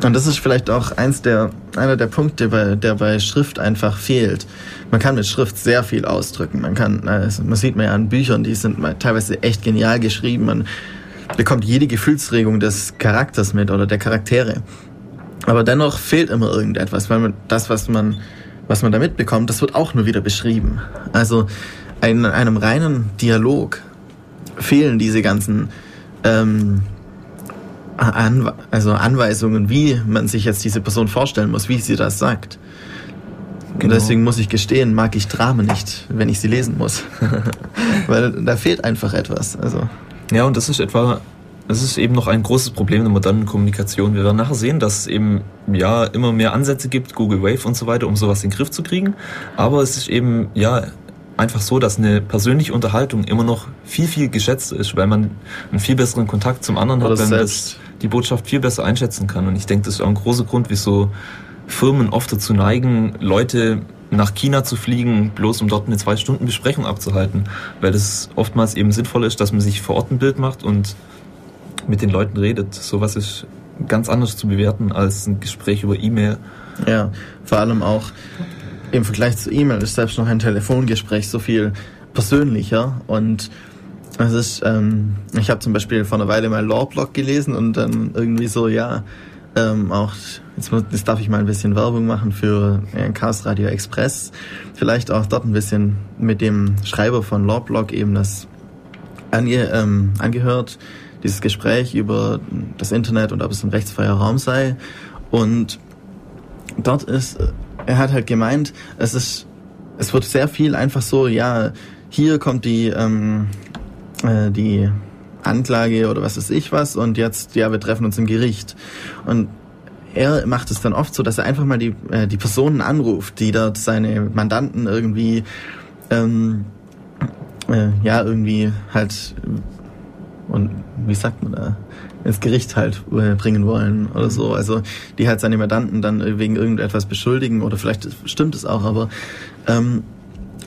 S1: und das ist vielleicht auch eins der, einer der Punkte, bei, der bei Schrift einfach fehlt. Man kann mit Schrift sehr viel ausdrücken. Man kann, also man sieht man ja an Büchern, die sind teilweise echt genial geschrieben. Man bekommt jede Gefühlsregung des Charakters mit oder der Charaktere. Aber dennoch fehlt immer irgendetwas, weil man, das, was man, was man da mitbekommt, das wird auch nur wieder beschrieben. Also in einem reinen Dialog fehlen diese ganzen ähm, An also Anweisungen, wie man sich jetzt diese Person vorstellen muss, wie sie das sagt. Genau. Und deswegen muss ich gestehen, mag ich Dramen nicht, wenn ich sie lesen muss. Weil da fehlt einfach etwas. Also.
S2: Ja, und das ist etwa, das ist eben noch ein großes Problem der modernen Kommunikation. Wir werden nachher sehen, dass es eben ja immer mehr Ansätze gibt, Google Wave und so weiter, um sowas in den Griff zu kriegen. Aber es ist eben ja einfach so, dass eine persönliche Unterhaltung immer noch viel, viel geschätzt ist, weil man einen viel besseren Kontakt zum anderen hat, wenn man das, die Botschaft viel besser einschätzen kann. Und ich denke, das ist auch ein großer Grund, wieso Firmen oft dazu neigen, Leute nach China zu fliegen, bloß um dort eine zwei Stunden Besprechung abzuhalten, weil es oftmals eben sinnvoll ist, dass man sich vor Ort ein Bild macht und mit den Leuten redet. Sowas ist ganz anders zu bewerten als ein Gespräch über E-Mail.
S1: Ja, vor allem auch im Vergleich zu E-Mail ist selbst noch ein Telefongespräch so viel persönlicher und es ist, ähm, ich habe zum Beispiel vor einer Weile mal Lawblog gelesen und dann irgendwie so, ja, ähm, auch, jetzt, jetzt darf ich mal ein bisschen Werbung machen für äh, Chaos Radio Express, vielleicht auch dort ein bisschen mit dem Schreiber von Lawblog eben das ange, ähm, angehört, dieses Gespräch über das Internet und ob es ein rechtsfreier Raum sei. Und dort ist er hat halt gemeint, es ist, es wird sehr viel einfach so, ja, hier kommt die, ähm, äh, die Anklage oder was weiß ich was und jetzt, ja, wir treffen uns im Gericht. Und er macht es dann oft so, dass er einfach mal die, äh, die Personen anruft, die dort seine Mandanten irgendwie, ähm, äh, ja, irgendwie halt, und wie sagt man da, ins Gericht halt äh, bringen wollen oder so. Also die halt seine Mandanten dann wegen irgendetwas beschuldigen oder vielleicht stimmt es auch, aber ähm,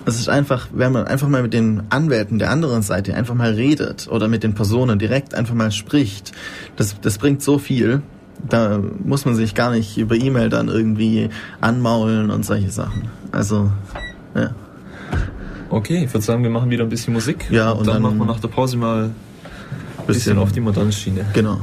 S1: es ist einfach, wenn man einfach mal mit den Anwälten der anderen Seite einfach mal redet oder mit den Personen direkt einfach mal spricht, das, das bringt so viel. Da muss man sich gar nicht über E-Mail dann irgendwie anmaulen und solche Sachen. Also, ja.
S2: Okay, ich würde sagen, wir machen wieder ein bisschen Musik.
S1: Ja, und, und dann, dann
S2: machen wir nach der Pause mal bisschen auf die moderne Schiene.
S1: Genau.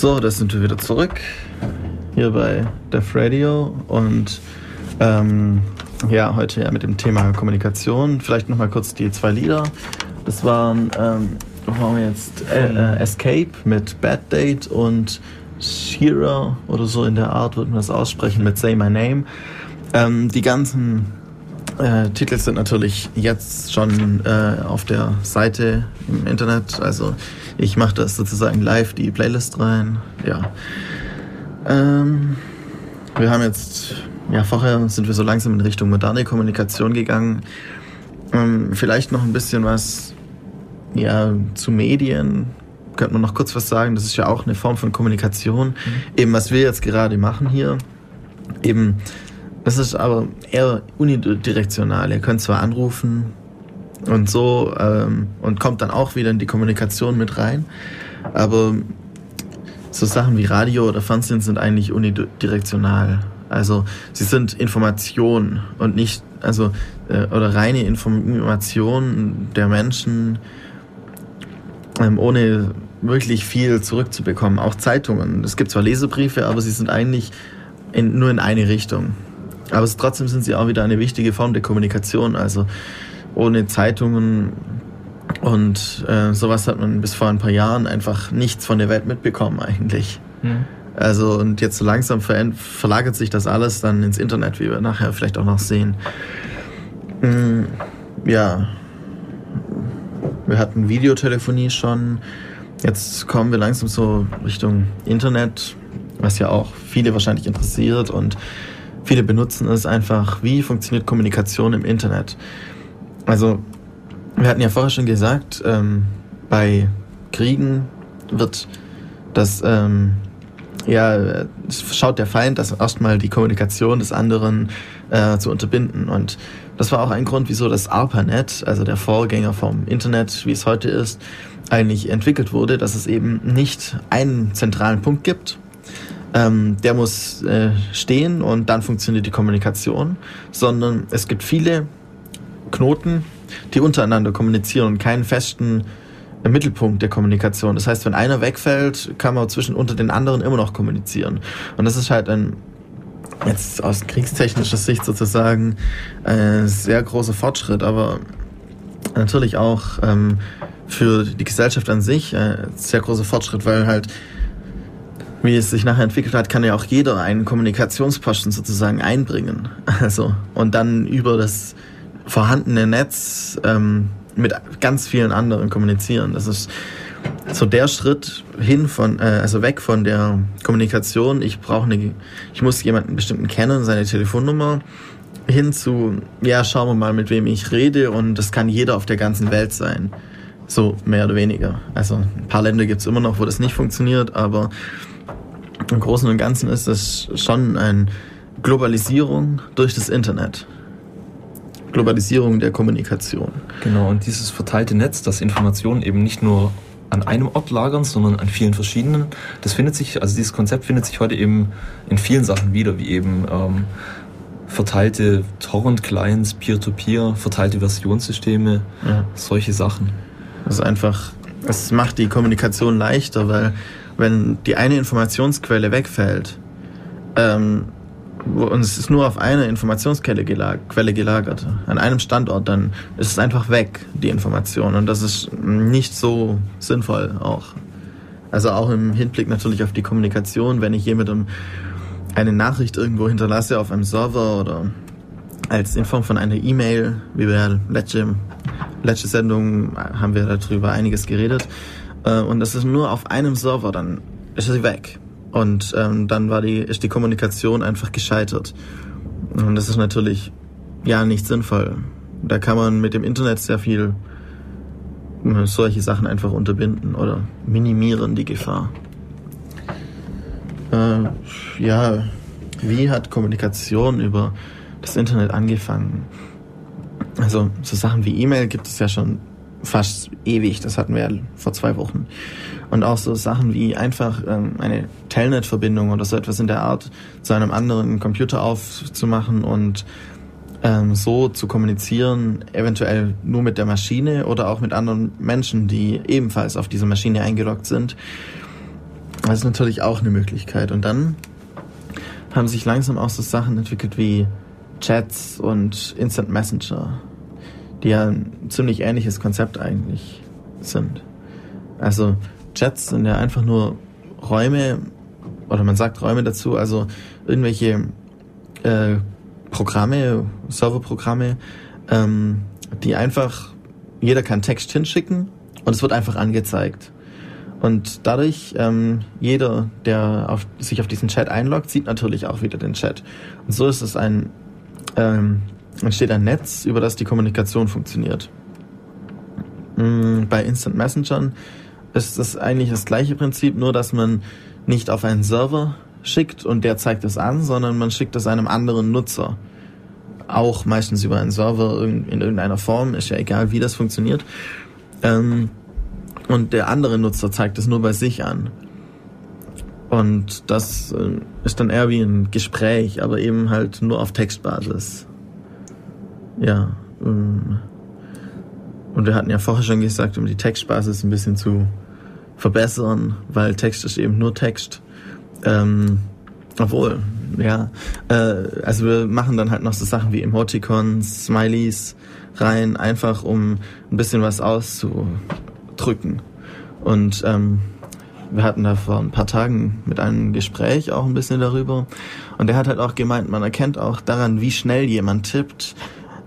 S1: So, da sind wir wieder zurück. Hier bei Def Radio und ähm, ja, heute ja mit dem Thema Kommunikation. Vielleicht nochmal kurz die zwei Lieder. Das waren, ähm, wir jetzt äh, äh, Escape mit Bad Date und Shearer oder so in der Art, würde man das aussprechen, mit Say My Name. Ähm, die ganzen äh, Titel sind natürlich jetzt schon äh, auf der Seite im Internet. Also ich mache das sozusagen live, die Playlist rein. Ja. Ähm, wir haben jetzt, ja, vorher sind wir so langsam in Richtung moderne Kommunikation gegangen. Ähm, vielleicht noch ein bisschen was ja, zu Medien. Könnte man noch kurz was sagen? Das ist ja auch eine Form von Kommunikation. Mhm. Eben, was wir jetzt gerade machen hier. Eben, das ist aber eher unidirektional. Ihr könnt zwar anrufen, und so ähm, und kommt dann auch wieder in die Kommunikation mit rein. Aber so Sachen wie Radio oder Fernsehen sind eigentlich unidirektional. Also sie sind Information und nicht, also äh, oder reine Information der Menschen, ähm, ohne wirklich viel zurückzubekommen. Auch Zeitungen. Es gibt zwar Lesebriefe, aber sie sind eigentlich in, nur in eine Richtung. Aber trotzdem sind sie auch wieder eine wichtige Form der Kommunikation. Also ohne Zeitungen und äh, sowas hat man bis vor ein paar Jahren einfach nichts von der Welt mitbekommen eigentlich. Mhm. Also und jetzt so langsam ver verlagert sich das alles dann ins Internet, wie wir nachher vielleicht auch noch sehen. Mhm, ja, wir hatten Videotelefonie schon. Jetzt kommen wir langsam so Richtung Internet, was ja auch viele wahrscheinlich interessiert und viele benutzen es einfach. Wie funktioniert Kommunikation im Internet? Also, wir hatten ja vorher schon gesagt, ähm, bei Kriegen wird das, ähm, ja, schaut der Feind, das erstmal die Kommunikation des anderen äh, zu unterbinden. Und das war auch ein Grund, wieso das ARPANET, also der Vorgänger vom Internet, wie es heute ist, eigentlich entwickelt wurde, dass es eben nicht einen zentralen Punkt gibt, ähm, der muss äh, stehen und dann funktioniert die Kommunikation, sondern es gibt viele Knoten, die untereinander kommunizieren und keinen festen Mittelpunkt der Kommunikation. Das heißt, wenn einer wegfällt, kann man zwischen unter den anderen immer noch kommunizieren. Und das ist halt ein jetzt aus kriegstechnischer Sicht sozusagen ein sehr großer Fortschritt, aber natürlich auch ähm, für die Gesellschaft an sich ein sehr großer Fortschritt, weil halt wie es sich nachher entwickelt hat, kann ja auch jeder einen Kommunikationsposten sozusagen einbringen. Also und dann über das vorhandene Netz ähm, mit ganz vielen anderen kommunizieren. Das ist so der Schritt hin von, äh, also weg von der Kommunikation. Ich brauche eine, ich muss jemanden bestimmten kennen, seine Telefonnummer, hin zu, ja, schauen wir mal, mit wem ich rede und das kann jeder auf der ganzen Welt sein. So mehr oder weniger. Also ein paar Länder gibt es immer noch, wo das nicht funktioniert, aber im Großen und Ganzen ist das schon eine Globalisierung durch das Internet. Globalisierung der Kommunikation.
S2: Genau, und dieses verteilte Netz, das Informationen eben nicht nur an einem Ort lagern, sondern an vielen verschiedenen. Das findet sich, also dieses Konzept findet sich heute eben in vielen Sachen wieder, wie eben ähm, verteilte Torrent-Clients, Peer-to-Peer, verteilte Versionssysteme, ja. solche Sachen.
S1: Das ist einfach, es macht die Kommunikation leichter, weil wenn die eine Informationsquelle wegfällt, ähm, und es ist nur auf eine Informationsquelle gelag Quelle gelagert, an einem Standort, dann ist es einfach weg, die Information. Und das ist nicht so sinnvoll auch. Also auch im Hinblick natürlich auf die Kommunikation, wenn ich jemandem eine Nachricht irgendwo hinterlasse auf einem Server oder als in Form von einer E-Mail, wie wir letzte, letzte Sendung haben wir darüber einiges geredet, äh, und das ist nur auf einem Server, dann ist sie weg. Und ähm, dann war die, ist die Kommunikation einfach gescheitert. Und das ist natürlich ja nicht sinnvoll. Da kann man mit dem Internet sehr viel äh, solche Sachen einfach unterbinden oder minimieren die Gefahr. Äh, ja, wie hat Kommunikation über das Internet angefangen? Also so Sachen wie E-Mail gibt es ja schon fast ewig. Das hatten wir vor zwei Wochen. Und auch so Sachen wie einfach ähm, eine Telnet-Verbindung oder so etwas in der Art zu einem anderen Computer aufzumachen und ähm, so zu kommunizieren, eventuell nur mit der Maschine oder auch mit anderen Menschen, die ebenfalls auf dieser Maschine eingeloggt sind. Das ist natürlich auch eine Möglichkeit. Und dann haben sich langsam auch so Sachen entwickelt wie Chats und Instant Messenger, die ja ein ziemlich ähnliches Konzept eigentlich sind. Also Chats sind ja einfach nur Räume, oder man sagt Räume dazu, also irgendwelche äh, Programme, Serverprogramme, ähm, die einfach, jeder kann Text hinschicken und es wird einfach angezeigt. Und dadurch, ähm, jeder, der auf, sich auf diesen Chat einloggt, sieht natürlich auch wieder den Chat. Und so ist es ein, ähm, entsteht ein Netz, über das die Kommunikation funktioniert. Mm, bei Instant Messengern ist das eigentlich das gleiche Prinzip, nur dass man nicht auf einen Server schickt und der zeigt es an, sondern man schickt es einem anderen Nutzer. Auch meistens über einen Server in irgendeiner Form, ist ja egal, wie das funktioniert. Ähm, und der andere Nutzer zeigt es nur bei sich an. Und das äh, ist dann eher wie ein Gespräch, aber eben halt nur auf Textbasis. Ja. Ähm, und wir hatten ja vorher schon gesagt, um die Textbasis ein bisschen zu verbessern, weil Text ist eben nur Text. Ähm, obwohl, ja. Äh, also wir machen dann halt noch so Sachen wie Emoticons, Smileys rein, einfach um ein bisschen was auszudrücken. Und ähm, wir hatten da vor ein paar Tagen mit einem Gespräch auch ein bisschen darüber. Und der hat halt auch gemeint, man erkennt auch daran, wie schnell jemand tippt,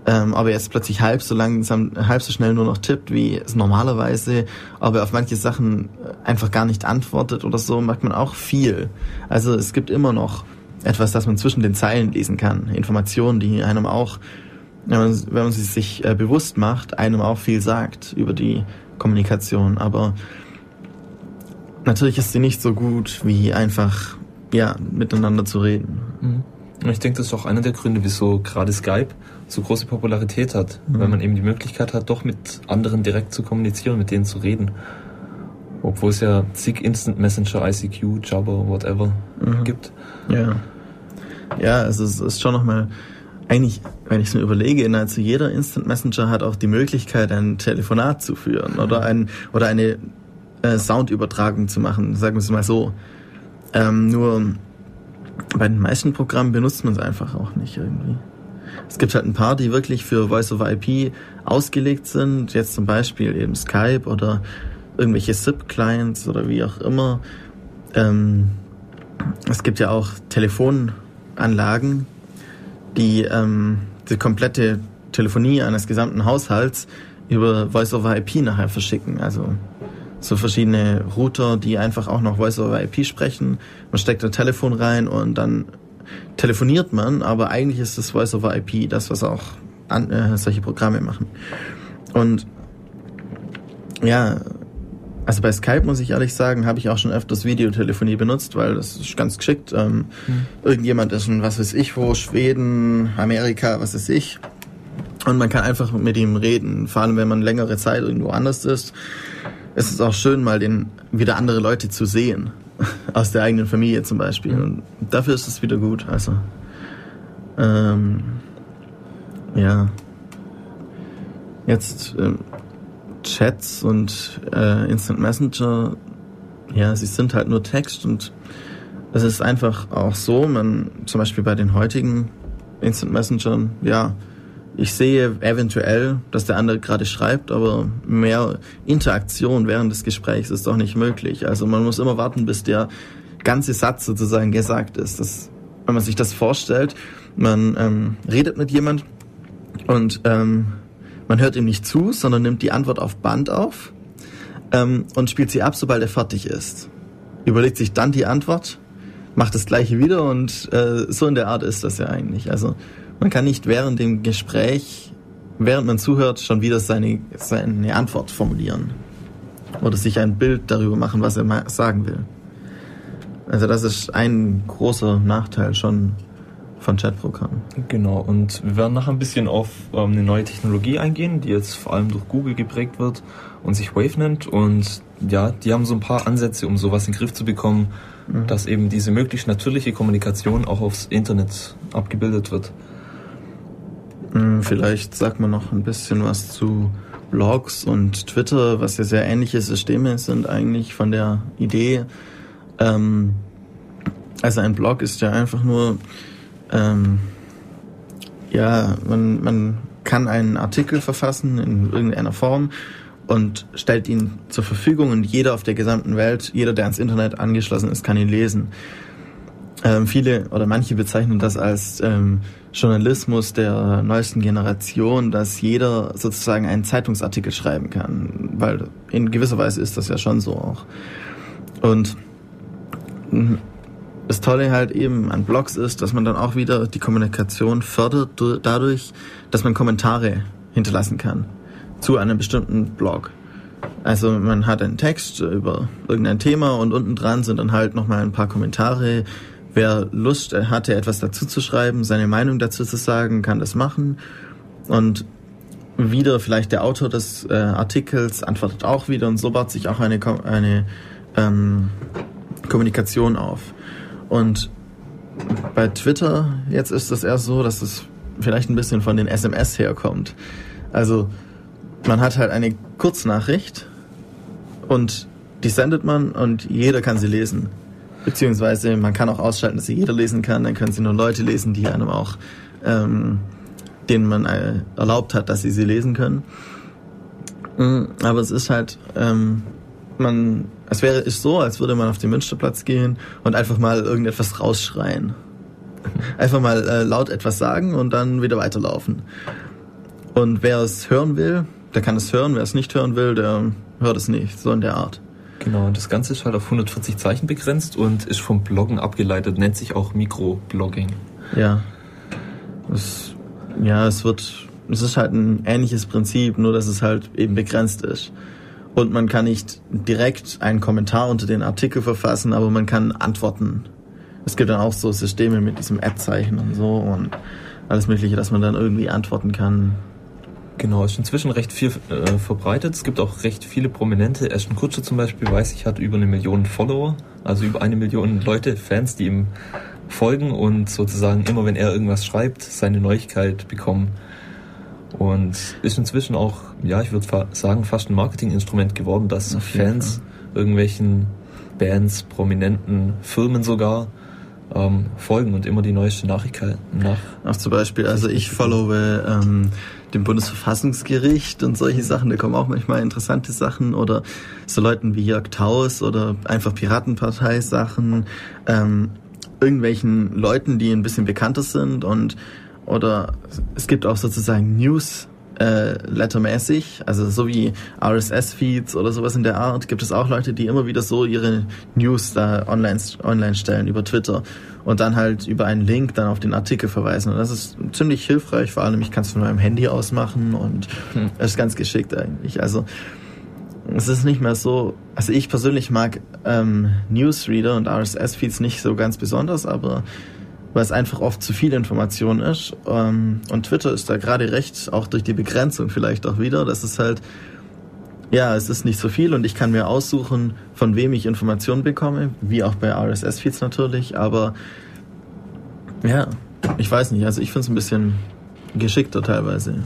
S1: ähm, ob er jetzt plötzlich halb so langsam, halb so schnell nur noch tippt, wie es normalerweise, ob er auf manche Sachen einfach gar nicht antwortet oder so, merkt man auch viel. Also es gibt immer noch etwas, das man zwischen den Zeilen lesen kann. Informationen, die einem auch, wenn man, wenn man sie sich äh, bewusst macht, einem auch viel sagt über die Kommunikation. Aber natürlich ist sie nicht so gut, wie einfach, ja, miteinander zu reden.
S2: Mhm. Ich denke, das ist auch einer der Gründe, wieso gerade Skype so große Popularität hat, mhm. weil man eben die Möglichkeit hat, doch mit anderen direkt zu kommunizieren, mit denen zu reden. Obwohl es ja zig Instant Messenger, ICQ, Jabber, whatever mhm. gibt.
S1: Ja. Ja, also es ist schon nochmal, eigentlich, wenn ich es mir überlege, nahezu jeder Instant Messenger hat auch die Möglichkeit, ein Telefonat zu führen oder, ein, oder eine äh, Soundübertragung zu machen, sagen wir es mal so. Ähm, nur bei den meisten Programmen benutzt man es einfach auch nicht irgendwie. Es gibt halt ein paar, die wirklich für Voice over IP ausgelegt sind. Jetzt zum Beispiel eben Skype oder irgendwelche SIP-Clients oder wie auch immer. Ähm, es gibt ja auch Telefonanlagen, die ähm, die komplette Telefonie eines gesamten Haushalts über Voice over IP nachher verschicken. Also so verschiedene Router, die einfach auch noch Voice over IP sprechen. Man steckt ein Telefon rein und dann telefoniert man, aber eigentlich ist das Voice over IP das, was auch an, äh, solche Programme machen. Und ja, also bei Skype muss ich ehrlich sagen, habe ich auch schon öfters Videotelefonie benutzt, weil das ist ganz geschickt. Ähm, mhm. Irgendjemand ist in was weiß ich wo, Schweden, Amerika, was weiß ich. Und man kann einfach mit ihm reden, vor allem wenn man längere Zeit irgendwo anders ist. Es ist auch schön, mal den, wieder andere Leute zu sehen. Aus der eigenen Familie zum Beispiel. Und dafür ist es wieder gut. Also, ähm, ja. Jetzt ähm, Chats und äh, Instant Messenger, ja, sie sind halt nur Text und es ist einfach auch so, man zum Beispiel bei den heutigen Instant Messengern, ja, ich sehe eventuell, dass der andere gerade schreibt, aber mehr Interaktion während des Gesprächs ist doch nicht möglich. Also man muss immer warten, bis der ganze Satz sozusagen gesagt ist. Das, wenn man sich das vorstellt, man ähm, redet mit jemand und ähm, man hört ihm nicht zu, sondern nimmt die Antwort auf Band auf ähm, und spielt sie ab, sobald er fertig ist. Überlegt sich dann die Antwort, macht das gleiche wieder und äh, so in der Art ist das ja eigentlich. Also man kann nicht während dem Gespräch, während man zuhört, schon wieder seine, seine Antwort formulieren. Oder sich ein Bild darüber machen, was er sagen will. Also das ist ein großer Nachteil schon von Chatprogrammen.
S2: Genau, und wir werden nachher ein bisschen auf ähm, eine neue Technologie eingehen, die jetzt vor allem durch Google geprägt wird und sich Wave nennt. Und ja, die haben so ein paar Ansätze, um sowas in den Griff zu bekommen, mhm. dass eben diese möglichst natürliche Kommunikation auch aufs Internet abgebildet wird.
S1: Vielleicht sagt man noch ein bisschen was zu Blogs und Twitter, was ja sehr ähnliche Systeme sind eigentlich von der Idee. Ähm, also ein Blog ist ja einfach nur, ähm, ja, man, man kann einen Artikel verfassen in irgendeiner Form und stellt ihn zur Verfügung und jeder auf der gesamten Welt, jeder, der ans Internet angeschlossen ist, kann ihn lesen. Ähm, viele oder manche bezeichnen das als ähm, Journalismus der neuesten Generation, dass jeder sozusagen einen Zeitungsartikel schreiben kann, weil in gewisser Weise ist das ja schon so auch. Und das Tolle halt eben an Blogs ist, dass man dann auch wieder die Kommunikation fördert dadurch, dass man Kommentare hinterlassen kann zu einem bestimmten Blog. Also man hat einen Text über irgendein Thema und unten dran sind dann halt nochmal ein paar Kommentare. Wer Lust hatte, etwas dazu zu schreiben, seine Meinung dazu zu sagen, kann das machen. Und wieder vielleicht der Autor des äh, Artikels antwortet auch wieder und so baut sich auch eine, eine ähm, Kommunikation auf. Und bei Twitter jetzt ist das eher so, dass es vielleicht ein bisschen von den SMS herkommt. Also man hat halt eine Kurznachricht und die sendet man und jeder kann sie lesen. Beziehungsweise man kann auch ausschalten, dass sie jeder lesen kann. Dann können sie nur Leute lesen, die einem auch, ähm, denen man äh, erlaubt hat, dass sie sie lesen können. Mm, aber es ist halt, ähm, man, es wäre ist so, als würde man auf den Münsterplatz gehen und einfach mal irgendetwas rausschreien. Einfach mal äh, laut etwas sagen und dann wieder weiterlaufen. Und wer es hören will, der kann es hören. Wer es nicht hören will, der hört es nicht. So in der Art.
S2: Genau, das Ganze ist halt auf 140 Zeichen begrenzt und ist vom Bloggen abgeleitet, nennt sich auch Mikroblogging.
S1: Ja. Es, ja, es wird, es ist halt ein ähnliches Prinzip, nur dass es halt eben begrenzt ist. Und man kann nicht direkt einen Kommentar unter den Artikel verfassen, aber man kann antworten. Es gibt dann auch so Systeme mit diesem Ad-Zeichen und so und alles Mögliche, dass man dann irgendwie antworten kann.
S2: Genau, ist inzwischen recht viel äh, verbreitet. Es gibt auch recht viele Prominente. Ashton Kutscher zum Beispiel, weiß ich, hat über eine Million Follower, also über eine Million Leute, Fans, die ihm folgen und sozusagen immer, wenn er irgendwas schreibt, seine Neuigkeit bekommen. Und ist inzwischen auch, ja, ich würde sagen, fast ein Marketinginstrument geworden, dass Fans Fall. irgendwelchen Bands, prominenten Firmen sogar ähm, folgen und immer die neueste Nachricht nach.
S1: Auch zum Beispiel, also ich followe ähm, dem Bundesverfassungsgericht und solche Sachen, da kommen auch manchmal interessante Sachen oder so Leuten wie Jörg Taus oder einfach Piratenpartei-Sachen, ähm, irgendwelchen Leuten, die ein bisschen bekannter sind und oder es gibt auch sozusagen News äh, lettermäßig, also so wie RSS-Feeds oder sowas in der Art, gibt es auch Leute, die immer wieder so ihre News da online, online stellen über Twitter und dann halt über einen Link dann auf den Artikel verweisen. Und das ist ziemlich hilfreich, vor allem ich kann es von meinem Handy aus machen und hm. ist ganz geschickt eigentlich. Also es ist nicht mehr so, also ich persönlich mag ähm, Newsreader und RSS-Feeds nicht so ganz besonders, aber weil es einfach oft zu viel Information ist. Ähm, und Twitter ist da gerade recht, auch durch die Begrenzung vielleicht auch wieder. Das ist halt, ja, es ist nicht so viel und ich kann mir aussuchen, von wem ich Informationen bekomme, wie auch bei RSS-Feeds natürlich, aber ja, ich weiß nicht, also ich finde es ein bisschen geschickter teilweise.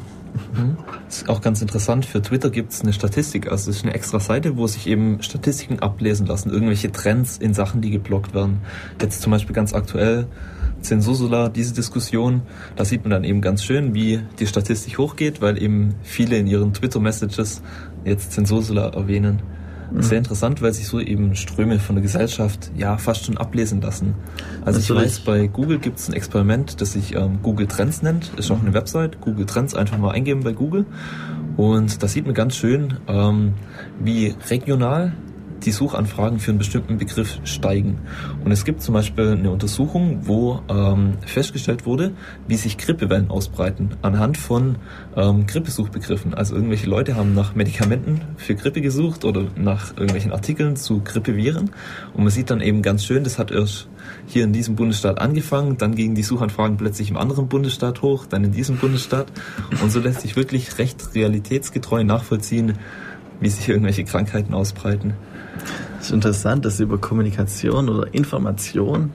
S2: Mhm. Ist auch ganz interessant. Für Twitter gibt es eine Statistik. Also es ist eine extra Seite, wo sich eben Statistiken ablesen lassen, irgendwelche Trends in Sachen, die geblockt werden. Jetzt zum Beispiel ganz aktuell Zensursula, diese Diskussion, da sieht man dann eben ganz schön, wie die Statistik hochgeht, weil eben viele in ihren Twitter-Messages jetzt Zensursula erwähnen. Mhm. Sehr interessant, weil sich so eben Ströme von der Gesellschaft ja fast schon ablesen lassen. Also Natürlich. ich weiß, bei Google gibt es ein Experiment, das sich ähm, Google Trends nennt. Ist auch eine Website. Google Trends einfach mal eingeben bei Google. Und da sieht man ganz schön, ähm, wie regional die Suchanfragen für einen bestimmten Begriff steigen. Und es gibt zum Beispiel eine Untersuchung, wo ähm, festgestellt wurde, wie sich Grippewellen ausbreiten anhand von ähm, Grippesuchbegriffen. Also irgendwelche Leute haben nach Medikamenten für Grippe gesucht oder nach irgendwelchen Artikeln zu Grippeviren. Und man sieht dann eben ganz schön, das hat erst hier in diesem Bundesstaat angefangen, dann gingen die Suchanfragen plötzlich im anderen Bundesstaat hoch, dann in diesem Bundesstaat. Und so lässt sich wirklich recht realitätsgetreu nachvollziehen, wie sich irgendwelche Krankheiten ausbreiten.
S1: Es ist interessant, dass über Kommunikation oder Information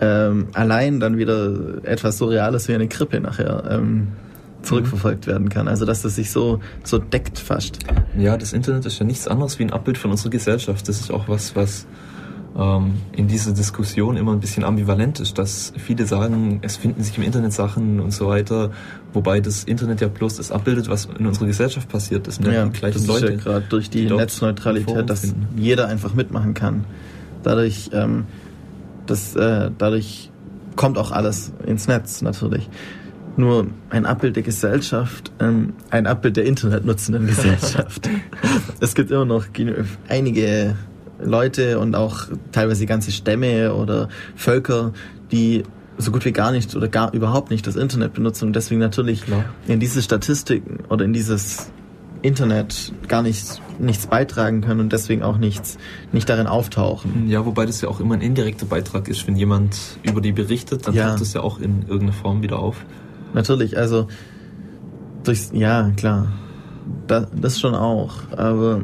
S1: ähm, allein dann wieder etwas so Reales wie eine Grippe nachher ähm, zurückverfolgt werden kann. Also dass das sich so, so deckt fast.
S2: Ja, das Internet ist ja nichts anderes wie ein Abbild von unserer Gesellschaft. Das ist auch was, was in dieser Diskussion immer ein bisschen ambivalent ist, dass viele sagen, es finden sich im Internet Sachen und so weiter, wobei das Internet ja bloß das abbildet, was in unserer Gesellschaft passiert. Das sind
S1: ja, die gleichen das Leute. Ist ja gerade durch die, die Netzneutralität, dass finden. jeder einfach mitmachen kann. Dadurch, ähm, das, äh, dadurch kommt auch alles ins Netz natürlich. Nur ein Abbild der Gesellschaft, ähm, ein Abbild der internetnutzenden Gesellschaft. es gibt immer noch einige Leute und auch teilweise ganze Stämme oder Völker, die so gut wie gar nicht oder gar überhaupt nicht das Internet benutzen und deswegen natürlich Klar. in diese Statistiken oder in dieses Internet gar nicht, nichts beitragen können und deswegen auch nichts, nicht darin auftauchen.
S2: Ja, wobei das ja auch immer ein indirekter Beitrag ist. Wenn jemand über die berichtet, dann ja. taucht das ja auch in irgendeiner Form wieder auf.
S1: Natürlich, also durchs, ja, klar. Da, das schon auch. Aber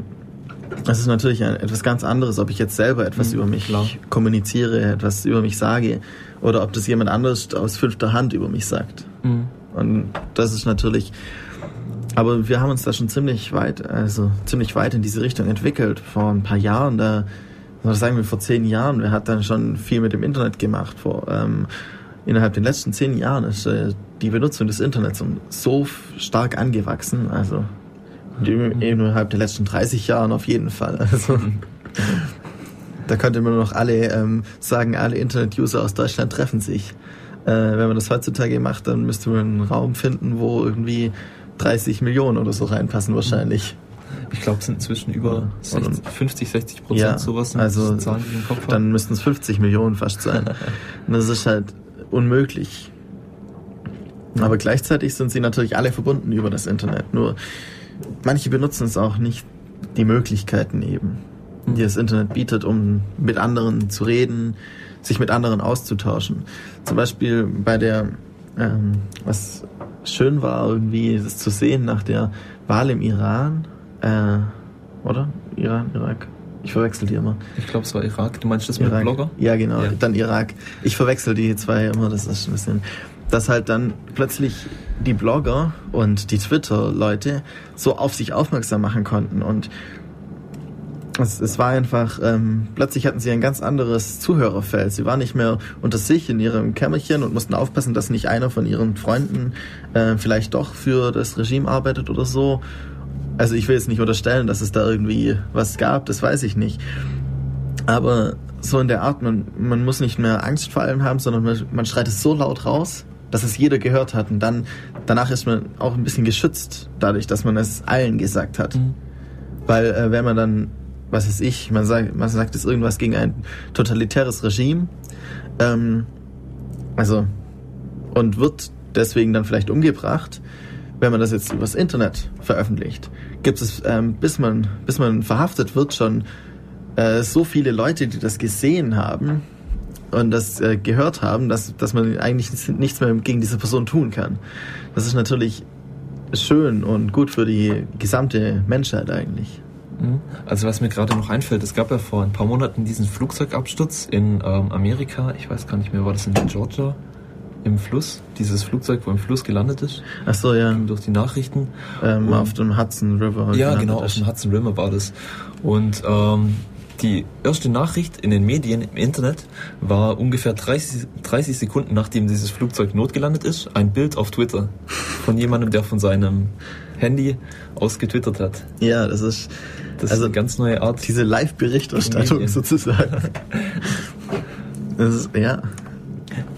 S1: es ist natürlich etwas ganz anderes, ob ich jetzt selber etwas mhm, über mich klar. kommuniziere, etwas über mich sage, oder ob das jemand anderes aus fünfter Hand über mich sagt. Mhm. Und das ist natürlich, aber wir haben uns da schon ziemlich weit, also ziemlich weit in diese Richtung entwickelt. Vor ein paar Jahren, da, was sagen wir vor zehn Jahren, wir hatten dann schon viel mit dem Internet gemacht. Vor, ähm, innerhalb den letzten zehn Jahren ist äh, die Benutzung des Internets so stark angewachsen. Also innerhalb der letzten 30 Jahren auf jeden Fall. Also, da könnte man noch alle ähm, sagen, alle Internet-User aus Deutschland treffen sich. Äh, wenn man das heutzutage macht, dann müsste man einen Raum finden, wo irgendwie 30 Millionen oder so reinpassen wahrscheinlich.
S2: Ich glaube, es sind inzwischen über 60, 50, 60 Prozent
S1: ja,
S2: sowas.
S1: Also Zahlen, dann müssten es 50 Millionen fast sein. Und das ist halt unmöglich. Aber gleichzeitig sind sie natürlich alle verbunden über das Internet. Nur manche benutzen es auch nicht die Möglichkeiten eben, die das Internet bietet, um mit anderen zu reden, sich mit anderen auszutauschen. Zum Beispiel bei der, ähm, was schön war, irgendwie das zu sehen nach der Wahl im Iran, äh, oder? Iran, Irak. Ich verwechsel die immer.
S2: Ich glaube, es war Irak. Du meinst das Irak. mit Blogger?
S1: Ja, genau. Ja. Dann Irak. Ich verwechsel die zwei immer. Das ist ein bisschen dass halt dann plötzlich die Blogger und die Twitter-Leute so auf sich aufmerksam machen konnten und es, es war einfach, ähm, plötzlich hatten sie ein ganz anderes Zuhörerfeld. Sie waren nicht mehr unter sich in ihrem Kämmerchen und mussten aufpassen, dass nicht einer von ihren Freunden äh, vielleicht doch für das Regime arbeitet oder so. Also ich will jetzt nicht unterstellen, dass es da irgendwie was gab, das weiß ich nicht. Aber so in der Art, man, man muss nicht mehr Angst vor allem haben, sondern man, man schreit es so laut raus, dass es jeder gehört hat. Und dann, danach ist man auch ein bisschen geschützt, dadurch, dass man es allen gesagt hat. Mhm. Weil äh, wenn man dann, was weiß ich, man sagt, man sagt es irgendwas gegen ein totalitäres Regime, ähm, also, und wird deswegen dann vielleicht umgebracht, wenn man das jetzt übers Internet veröffentlicht, gibt es, ähm, bis man, bis man verhaftet wird, schon äh, so viele Leute, die das gesehen haben, und das äh, gehört haben, dass, dass man eigentlich nichts mehr gegen diese Person tun kann. Das ist natürlich schön und gut für die gesamte Menschheit eigentlich.
S2: Mhm. Also was mir gerade noch einfällt, es gab ja vor ein paar Monaten diesen Flugzeugabsturz in ähm, Amerika, ich weiß gar nicht mehr, war das in Georgia? Im Fluss, dieses Flugzeug, wo im Fluss gelandet ist.
S1: Ach so, ja.
S2: Durch die Nachrichten.
S1: Ähm, auf dem Hudson River.
S2: Ja, genau, auf dem Hudson River war das. Und ähm, die erste Nachricht in den Medien im Internet war ungefähr 30, 30 Sekunden nachdem dieses Flugzeug notgelandet ist, ein Bild auf Twitter von jemandem, der von seinem Handy aus getwittert hat.
S1: Ja, das ist,
S2: das also ist eine ganz neue Art.
S1: Diese Live-Berichterstattung sozusagen. das ist, ja.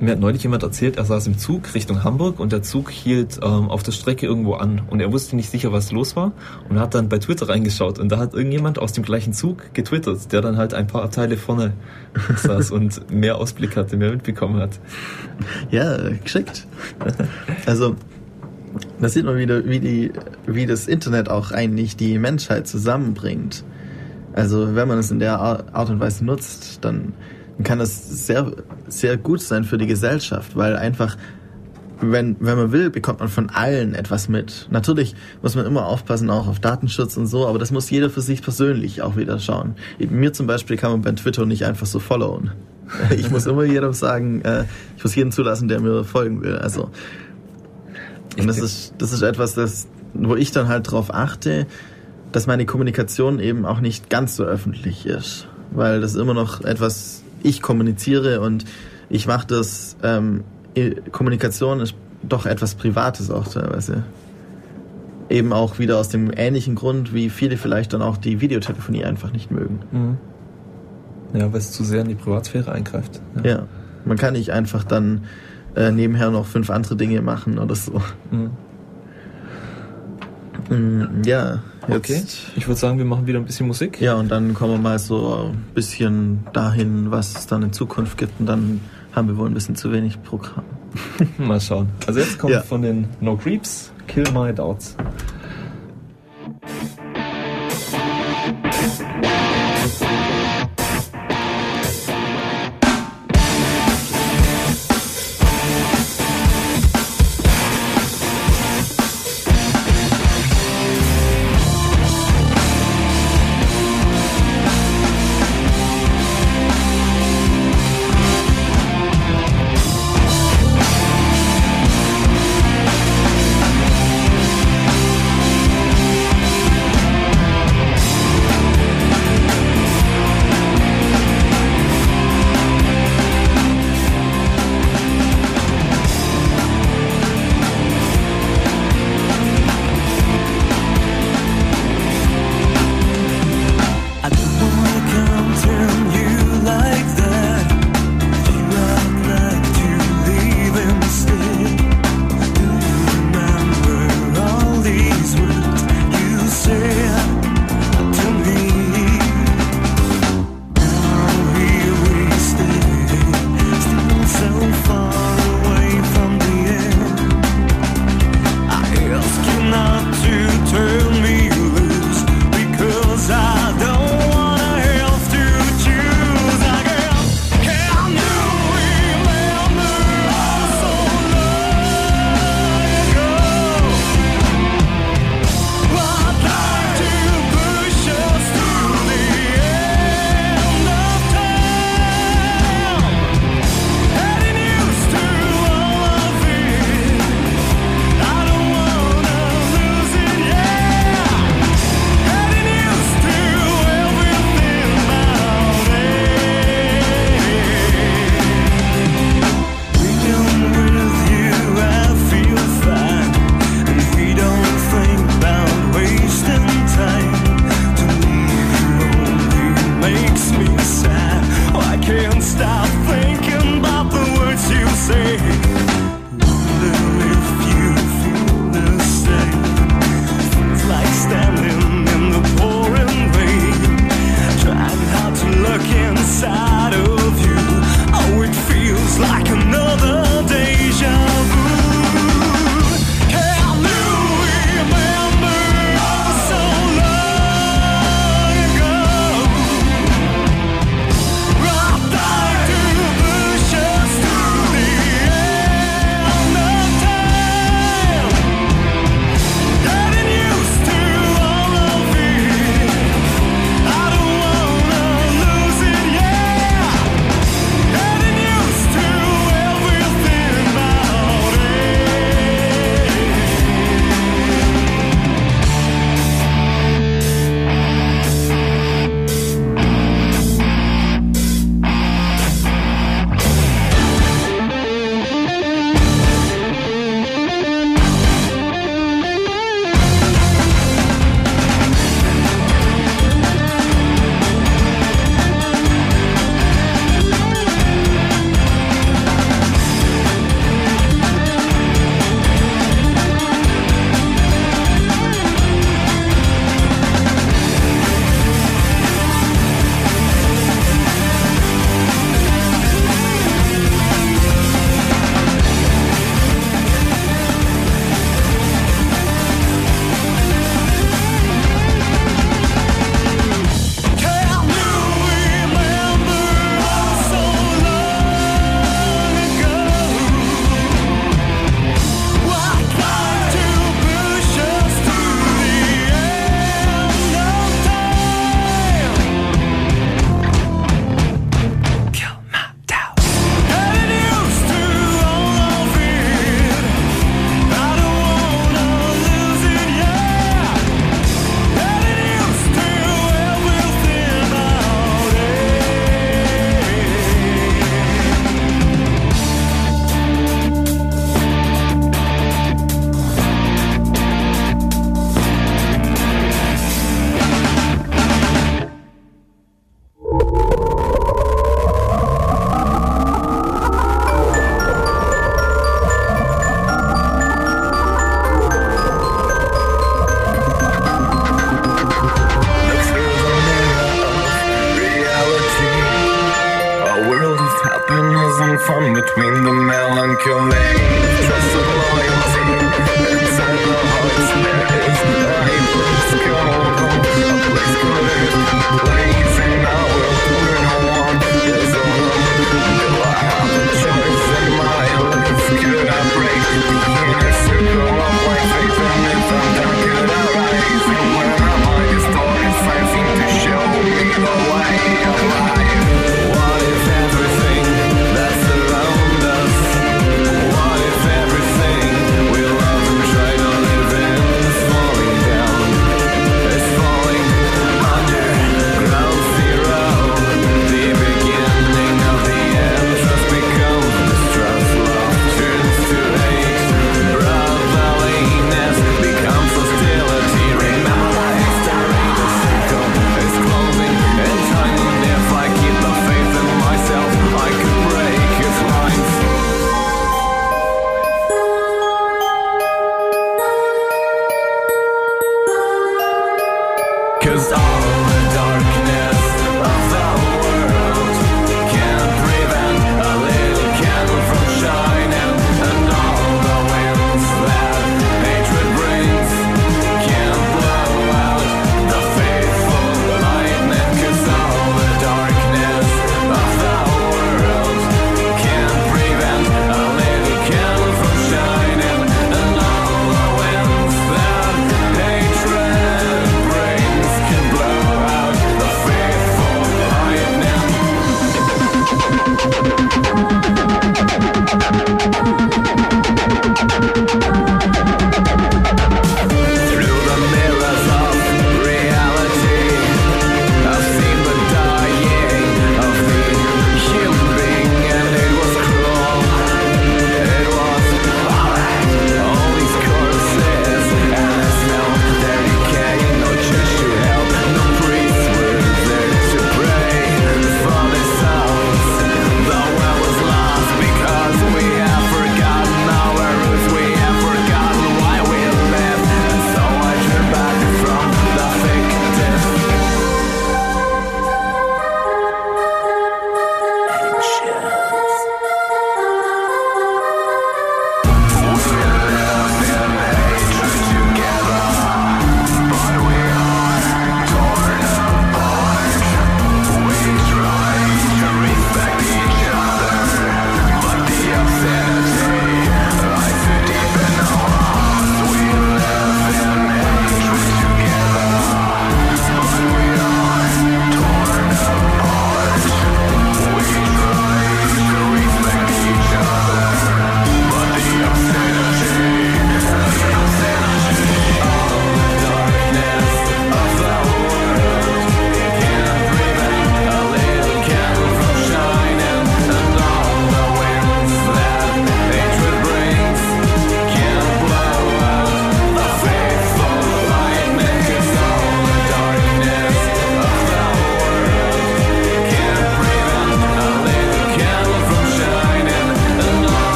S2: Mir hat neulich jemand erzählt, er saß im Zug Richtung Hamburg und der Zug hielt ähm, auf der Strecke irgendwo an und er wusste nicht sicher, was los war und hat dann bei Twitter reingeschaut und da hat irgendjemand aus dem gleichen Zug getwittert, der dann halt ein paar Abteile vorne saß und mehr Ausblick hatte, mehr mitbekommen hat.
S1: Ja, geschickt. Also da sieht man wieder, wie, die, wie das Internet auch eigentlich die Menschheit zusammenbringt. Also wenn man es in der Art und Weise nutzt, dann kann das sehr, sehr gut sein für die Gesellschaft, weil einfach, wenn, wenn man will, bekommt man von allen etwas mit. Natürlich muss man immer aufpassen, auch auf Datenschutz und so, aber das muss jeder für sich persönlich auch wieder schauen. Mir zum Beispiel kann man bei Twitter nicht einfach so followen. Ich muss immer jedem sagen, äh, ich muss jeden zulassen, der mir folgen will. Also, und das ist, das ist etwas, das, wo ich dann halt darauf achte, dass meine Kommunikation eben auch nicht ganz so öffentlich ist. weil das immer noch etwas, ich kommuniziere und ich mache das, ähm, Kommunikation ist doch etwas Privates auch teilweise. Eben auch wieder aus dem ähnlichen Grund, wie viele vielleicht dann auch die Videotelefonie einfach nicht mögen.
S3: Mhm. Ja, weil es zu sehr in die Privatsphäre eingreift.
S1: Ja, ja. man kann nicht einfach dann äh, nebenher noch fünf andere Dinge machen oder so. Mhm. Mm, ja.
S3: Jetzt. Okay, ich würde sagen, wir machen wieder ein bisschen Musik.
S1: Ja, und dann kommen wir mal so ein bisschen dahin, was es dann in Zukunft gibt. Und dann haben wir wohl ein bisschen zu wenig Programm.
S3: mal schauen. Also jetzt kommt ja. von den No Creeps Kill My Doubts.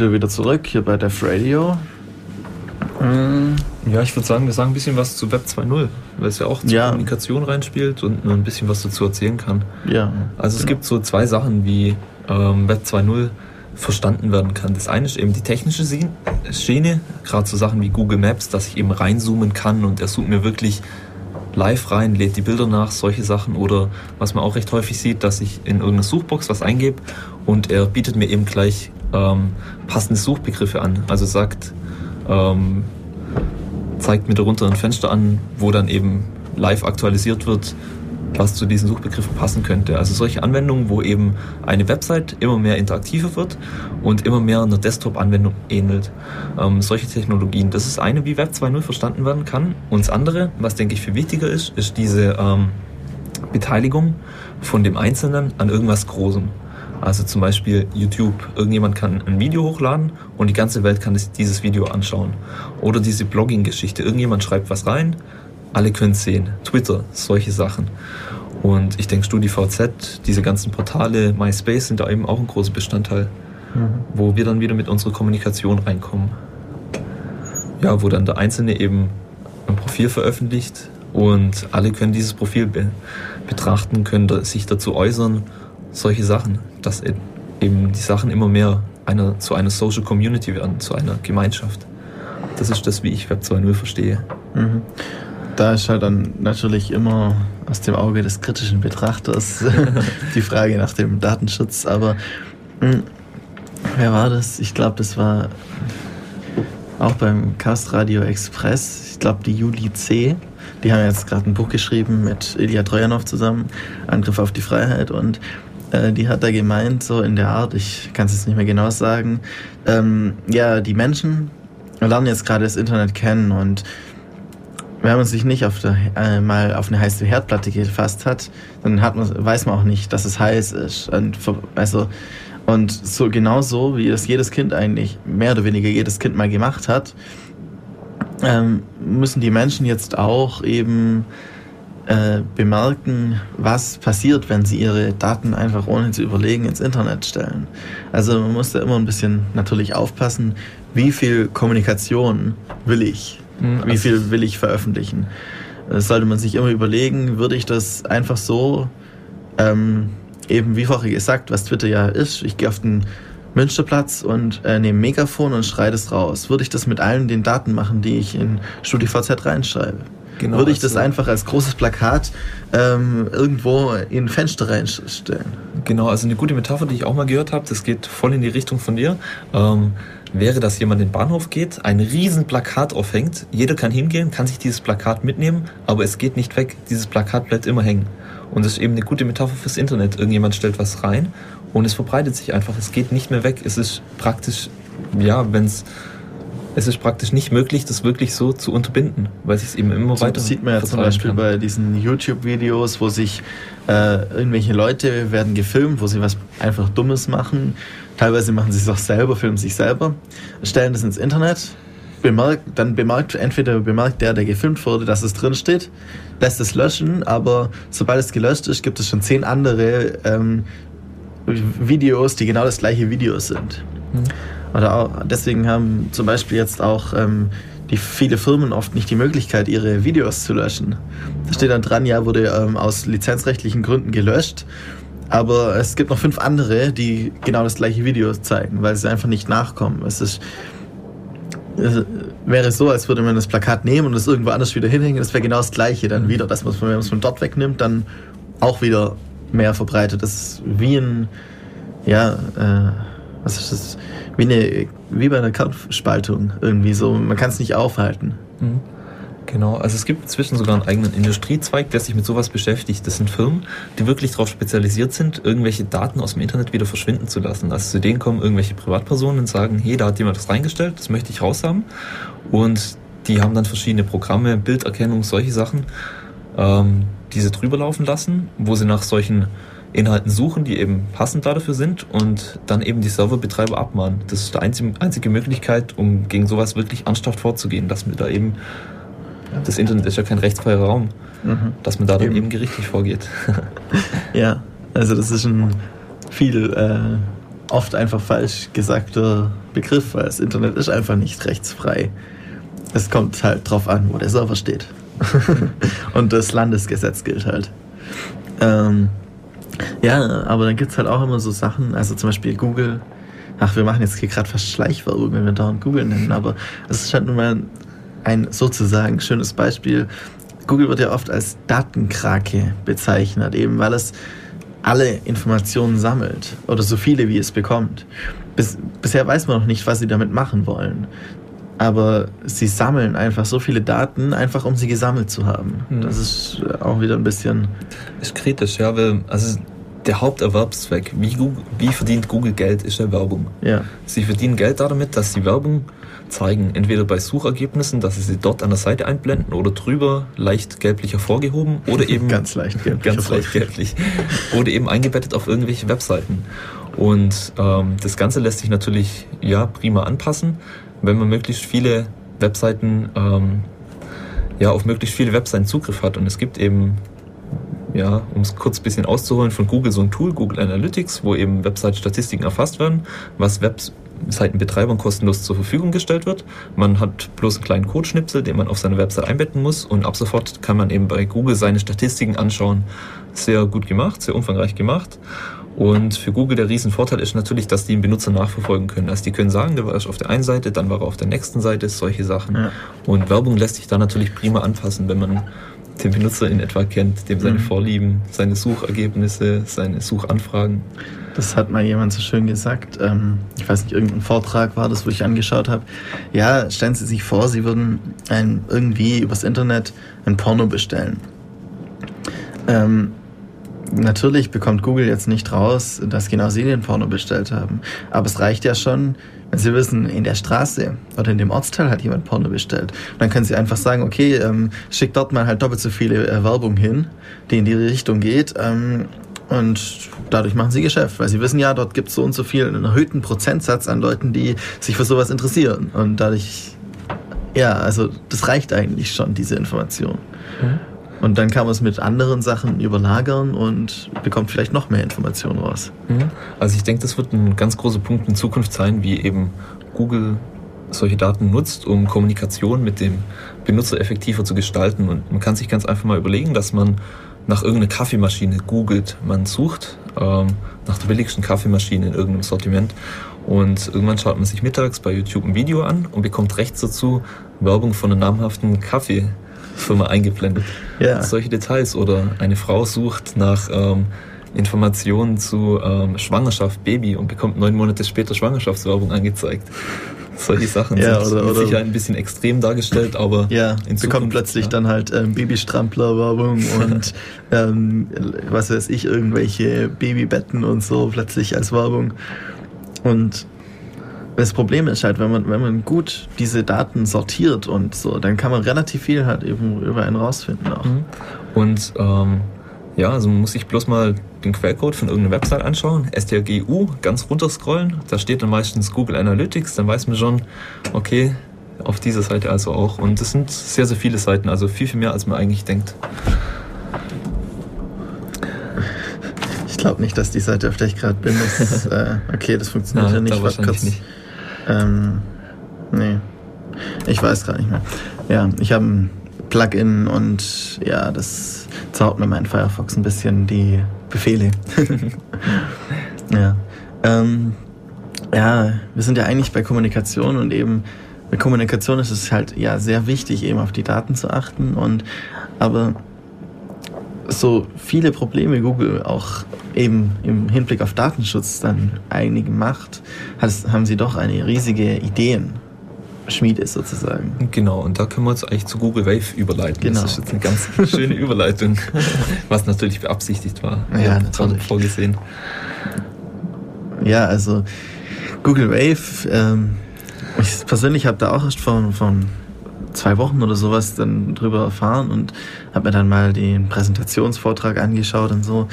S1: wir wieder zurück hier bei Def Radio. Hm,
S2: ja, ich würde sagen, wir sagen ein bisschen was zu Web 2.0, weil es ja auch zur
S1: ja.
S2: Kommunikation reinspielt und nur ein bisschen was dazu erzählen kann.
S1: Ja.
S2: Also es genau. gibt so zwei Sachen, wie ähm, Web 2.0 verstanden werden kann. Das eine ist eben die technische Schiene, gerade so Sachen wie Google Maps, dass ich eben reinzoomen kann und er sucht mir wirklich live rein, lädt die Bilder nach, solche Sachen. Oder was man auch recht häufig sieht, dass ich in irgendeine Suchbox was eingebe und er bietet mir eben gleich ähm, passende Suchbegriffe an. Also sagt, ähm, zeigt mir darunter ein Fenster an, wo dann eben live aktualisiert wird, was zu diesen Suchbegriffen passen könnte. Also solche Anwendungen, wo eben eine Website immer mehr interaktiver wird und immer mehr einer Desktop-Anwendung ähnelt. Ähm, solche Technologien, das ist eine, wie Web 2.0 verstanden werden kann. Und das andere, was denke ich viel wichtiger ist, ist diese ähm, Beteiligung von dem Einzelnen an irgendwas Großem. Also zum Beispiel YouTube. Irgendjemand kann ein Video hochladen und die ganze Welt kann dieses Video anschauen. Oder diese Blogging-Geschichte. Irgendjemand schreibt was rein, alle können es sehen. Twitter, solche Sachen. Und ich denke, StudiVZ, diese ganzen Portale, MySpace sind da eben auch ein großer Bestandteil, mhm. wo wir dann wieder mit unserer Kommunikation reinkommen. Ja, wo dann der Einzelne eben ein Profil veröffentlicht und alle können dieses Profil be betrachten, können sich dazu äußern, solche Sachen, dass e-, eben die Sachen immer mehr einer, zu einer Social Community werden, zu einer Gemeinschaft. Das ist das, wie ich Web 2.0 verstehe. Mhm
S1: da ist halt dann natürlich immer aus dem Auge des kritischen Betrachters die Frage nach dem Datenschutz. Aber mh, hm, wer war das? Ich glaube, das war auch beim Cast Radio Express. Ich glaube, die Juli C. Die haben jetzt gerade ein Buch geschrieben mit Ilya Trojanow zusammen, Angriff auf die Freiheit. Und äh, die hat da gemeint, so in der Art, ich kann es jetzt nicht mehr genau sagen, ähm, ja, die Menschen lernen jetzt gerade das Internet kennen und wenn man sich nicht auf der, äh, mal auf eine heiße Herdplatte gefasst hat, dann hat man, weiß man auch nicht, dass es heiß ist. Und, also, und so genau so, wie das jedes Kind eigentlich, mehr oder weniger jedes Kind mal gemacht hat, ähm, müssen die Menschen jetzt auch eben äh, bemerken, was passiert, wenn sie ihre Daten einfach ohne zu überlegen ins Internet stellen. Also man muss da immer ein bisschen natürlich aufpassen, wie viel Kommunikation will ich Mhm. Wie viel will ich veröffentlichen? Das sollte man sich immer überlegen, würde ich das einfach so, ähm, eben wie vorher gesagt, was Twitter ja ist, ich gehe auf den Münsterplatz und äh, nehme Megafon und schreie das raus. Würde ich das mit allen den Daten machen, die ich in StudiVZ reinschreibe? Genau, würde ich das also einfach als großes Plakat ähm, irgendwo in ein Fenster reinstellen?
S2: Genau, also eine gute Metapher, die ich auch mal gehört habe, das geht voll in die Richtung von dir. Ähm, wäre, dass jemand in den Bahnhof geht, ein riesen Plakat aufhängt, jeder kann hingehen, kann sich dieses Plakat mitnehmen, aber es geht nicht weg, dieses Plakat bleibt immer hängen. Und das ist eben eine gute Metapher fürs Internet. Irgendjemand stellt was rein und es verbreitet sich einfach, es geht nicht mehr weg. Es ist praktisch, ja, wenn es es ist praktisch nicht möglich, das wirklich so zu unterbinden, weil es eben immer so, weiter. Das
S1: sieht man ja zum Beispiel kann. bei diesen YouTube-Videos, wo sich äh, irgendwelche Leute werden gefilmt, wo sie was einfach Dummes machen Teilweise machen sie es auch selber, filmen sich selber, stellen das ins Internet, bemerkt, dann bemerkt entweder bemerkt der, der gefilmt wurde, dass es drin steht, lässt es löschen, aber sobald es gelöscht ist, gibt es schon zehn andere ähm, Videos, die genau das gleiche Video sind. Mhm. Oder auch, deswegen haben zum Beispiel jetzt auch ähm, die viele Firmen oft nicht die Möglichkeit, ihre Videos zu löschen. Da steht dann dran, ja, wurde ähm, aus lizenzrechtlichen Gründen gelöscht aber es gibt noch fünf andere, die genau das gleiche Video zeigen, weil sie einfach nicht nachkommen. Es ist es wäre so, als würde man das Plakat nehmen und es irgendwo anders wieder hinhängen. Das wäre genau das gleiche dann wieder. Dass man, wenn man es von dort wegnimmt, dann auch wieder mehr verbreitet. Das ist wie ein, ja, äh, was ist das? Wie, eine, wie bei einer Kernspaltung irgendwie so. Man kann es nicht aufhalten. Mhm.
S2: Genau, also es gibt inzwischen sogar einen eigenen Industriezweig, der sich mit sowas beschäftigt. Das sind Firmen, die wirklich darauf spezialisiert sind, irgendwelche Daten aus dem Internet wieder verschwinden zu lassen. Also zu denen kommen irgendwelche Privatpersonen und sagen, hey, da hat jemand das reingestellt, das möchte ich raushaben. Und die haben dann verschiedene Programme, Bilderkennung, solche Sachen, ähm, die sie drüber laufen lassen, wo sie nach solchen Inhalten suchen, die eben passend dafür sind und dann eben die Serverbetreiber abmahnen. Das ist die einzige, einzige Möglichkeit, um gegen sowas wirklich ernsthaft vorzugehen, dass wir da eben das Internet ist ja kein rechtsfreier Raum, mhm. dass man da dann eben, eben gerichtlich vorgeht.
S1: ja, also das ist ein viel äh, oft einfach falsch gesagter Begriff, weil das Internet ist einfach nicht rechtsfrei. Es kommt halt drauf an, wo der Server steht. Und das Landesgesetz gilt halt. Ähm, ja, aber dann gibt es halt auch immer so Sachen, also zum Beispiel Google. Ach, wir machen jetzt hier gerade fast Schleichwerbung, wenn wir dauernd Google nennen, aber es ist halt nun mal ein sozusagen schönes Beispiel. Google wird ja oft als Datenkrake bezeichnet, eben weil es alle Informationen sammelt oder so viele wie es bekommt. Bis, bisher weiß man noch nicht, was sie damit machen wollen. Aber sie sammeln einfach so viele Daten, einfach um sie gesammelt zu haben.
S2: Mhm.
S1: Das ist auch wieder ein bisschen.
S2: Ist kritisch, ja, weil also der Haupterwerbszweck, wie, Google, wie verdient Google Geld, ist ja Werbung.
S1: Ja,
S2: Sie verdienen Geld damit, dass sie Werbung zeigen, entweder bei Suchergebnissen, dass sie sie dort an der Seite einblenden oder drüber leicht gelblich hervorgehoben oder eben
S1: ganz leicht gelblich
S2: ganz leicht gelblich oder eben eingebettet auf irgendwelche Webseiten. Und ähm, das Ganze lässt sich natürlich ja prima anpassen, wenn man möglichst viele Webseiten ähm, ja auf möglichst viele Webseiten Zugriff hat. Und es gibt eben ja, um es kurz ein bisschen auszuholen, von Google so ein Tool, Google Analytics, wo eben Website-Statistiken erfasst werden, was Webseitenbetreibern kostenlos zur Verfügung gestellt wird. Man hat bloß einen kleinen Codeschnipsel, den man auf seine Website einbetten muss und ab sofort kann man eben bei Google seine Statistiken anschauen. Sehr gut gemacht, sehr umfangreich gemacht. Und für Google der Riesenvorteil ist natürlich, dass die den Benutzer nachverfolgen können. Also die können sagen, der war erst auf der einen Seite, dann war er auf der nächsten Seite, solche Sachen.
S1: Ja.
S2: Und Werbung lässt sich da natürlich prima anpassen, wenn man den Benutzer in etwa kennt, dem seine
S1: Mhm.
S2: Vorlieben, seine Suchergebnisse, seine Suchanfragen.
S1: Das hat mal jemand so schön gesagt. Ähm, ich weiß nicht, irgendein Vortrag war das, wo ich angeschaut habe. Ja, stellen Sie sich vor, Sie würden ein, irgendwie übers Internet ein Porno bestellen. Ähm, natürlich bekommt Google jetzt nicht raus, dass genau Sie den Porno bestellt haben. Aber es reicht ja schon, wenn Sie wissen, in der Straße oder in dem Ortsteil hat jemand Porno bestellt. Dann können Sie einfach sagen, okay, ähm, schickt dort mal halt doppelt so viele äh, Werbung hin, die in die Richtung geht. Ähm, und dadurch machen sie Geschäft, weil sie wissen ja, dort gibt es so und so viel, einen erhöhten Prozentsatz an Leuten, die sich für sowas interessieren. Und dadurch, ja, also das reicht eigentlich schon, diese Information. Und dann kann man es mit anderen Sachen überlagern und bekommt vielleicht noch mehr Informationen raus.
S2: Mhm. Also ich denke, das wird ein ganz großer Punkt in Zukunft sein, wie eben Google solche Daten nutzt, um Kommunikation mit dem Benutzer effektiver zu gestalten. Und man kann sich ganz einfach mal überlegen, dass man nach irgendeiner Kaffeemaschine googelt. Man sucht ähm, nach der billigsten Kaffeemaschine in irgendeinem Sortiment und irgendwann schaut man sich mittags bei YouTube ein Video an und bekommt rechts dazu Werbung von einer namhaften Kaffeefirma eingeblendet.
S1: Ja.
S2: Solche Details oder eine Frau sucht nach ähm, Informationen zu ähm, Schwangerschaft, Baby und bekommt neun Monate später Schwangerschaftswerbung angezeigt. Solche Sachen
S1: Ja,
S2: sind
S1: oder- oder-
S2: Sicherheit ein bisschen extrem dargestellt, aber
S1: Ja,
S2: in
S1: bekommt
S2: Zukunft,
S1: plötzlich
S2: ja.
S1: dann halt ähm, Babystrampler-Werbung und ähm, was weiß ich, irgendwelche Babybetten und so plötzlich als Werbung. Und das Problem ist halt, wenn man, wenn man gut diese Daten sortiert und so, dann kann man relativ viel halt eben über einen rausfinden auch.
S2: Mhm. Und ähm, ja, also man muss sich bloß mal den Quellcode von irgendeiner Website anschauen, strgu, ganz runterscrollen, da steht dann meistens Google Analytics, dann weiß man schon, okay, auf dieser Seite also auch. Und es sind sehr, sehr viele Seiten, also viel, viel mehr, als man eigentlich denkt.
S1: Ich glaube nicht, dass die Seite, auf der ich gerade bin, ist. äh, okay, das funktioniert
S2: Ja,
S1: ja, nicht.
S2: da wahrscheinlich
S1: kurz.
S2: nicht.
S1: Ähm, nee. Ich weiß gerade nicht mehr. Ja, ich habe ein Plugin und ja, das zaut mir mein Firefox ein bisschen die Befehle. ja. Ähm, ja, wir sind ja eigentlich bei Kommunikation und eben bei Kommunikation ist es halt ja sehr wichtig, eben auf die Daten zu achten und aber so viele Probleme Google auch eben im Hinblick auf Datenschutz dann einigen macht, haben sie doch eine riesige Ideenschmiede sozusagen.
S2: Genau, und da können wir uns eigentlich zu Google Wave überleiten.
S1: Genau.
S2: Das ist jetzt eine ganz schöne Überleitung, was natürlich beabsichtigt war.
S1: Ja, natürlich.
S2: Vorgesehen.
S1: Ja, also Google Wave, ähm, ich persönlich habe da auch erst vor, vor zwei Wochen oder sowas dann drüber erfahren und habe mir dann mal den Präsentationsvortrag angeschaut und so.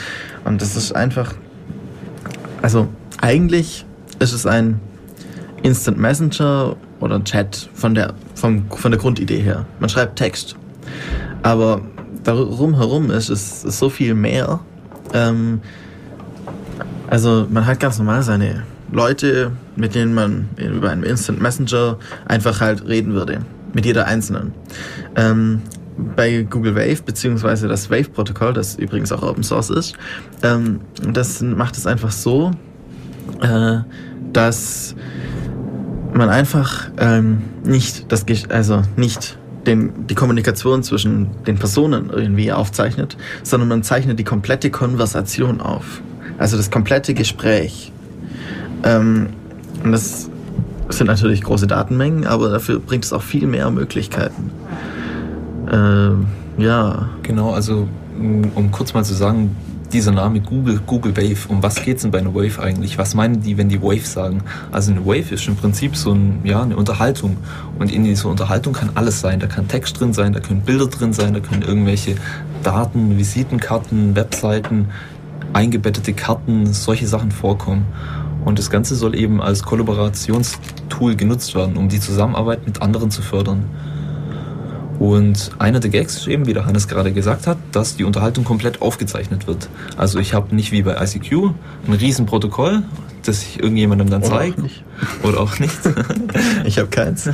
S1: Und das ist einfach, also eigentlich ist es ein Instant Messenger oder Chat von der, vom, von der Grundidee her. Man schreibt Text. Aber darum herum ist es so viel mehr. Ähm, also man hat ganz normal seine Leute, mit denen man über einen Instant Messenger einfach halt reden würde. Mit jeder einzelnen. Ähm, bei Google Wave, beziehungsweise das Wave-Protokoll, das übrigens auch Open Source ist, ähm, das macht es einfach so, äh, dass man einfach ähm, nicht das, also nicht den, die Kommunikation zwischen den Personen irgendwie aufzeichnet, sondern man zeichnet die komplette Konversation auf. Also das komplette Gespräch. Ähm, und das sind natürlich große Datenmengen, aber dafür bringt es auch viel mehr Möglichkeiten. Ähm, ja.
S2: Genau, also m, um kurz mal zu sagen, dieser Name Google, Google Wave, um was geht's denn bei einer Wave eigentlich? Was meinen die, wenn die Wave sagen? Also eine Wave ist im Prinzip so ein, ja, eine Unterhaltung. Und in dieser Unterhaltung kann alles sein. Da kann Text drin sein, da können Bilder drin sein, da können irgendwelche Daten, Visitenkarten, Webseiten, eingebettete Karten, solche Sachen vorkommen. Und das Ganze soll eben als Kollaborationstool genutzt werden, um die Zusammenarbeit mit anderen zu fördern. Und einer der Gags ist eben, wie der Hannes gerade gesagt hat, dass die Unterhaltung komplett aufgezeichnet wird. Also ich habe nicht wie bei ICQ ein Riesenprotokoll, das ich irgendjemandem dann zeige. Oder auch nicht.
S1: Ich habe keins.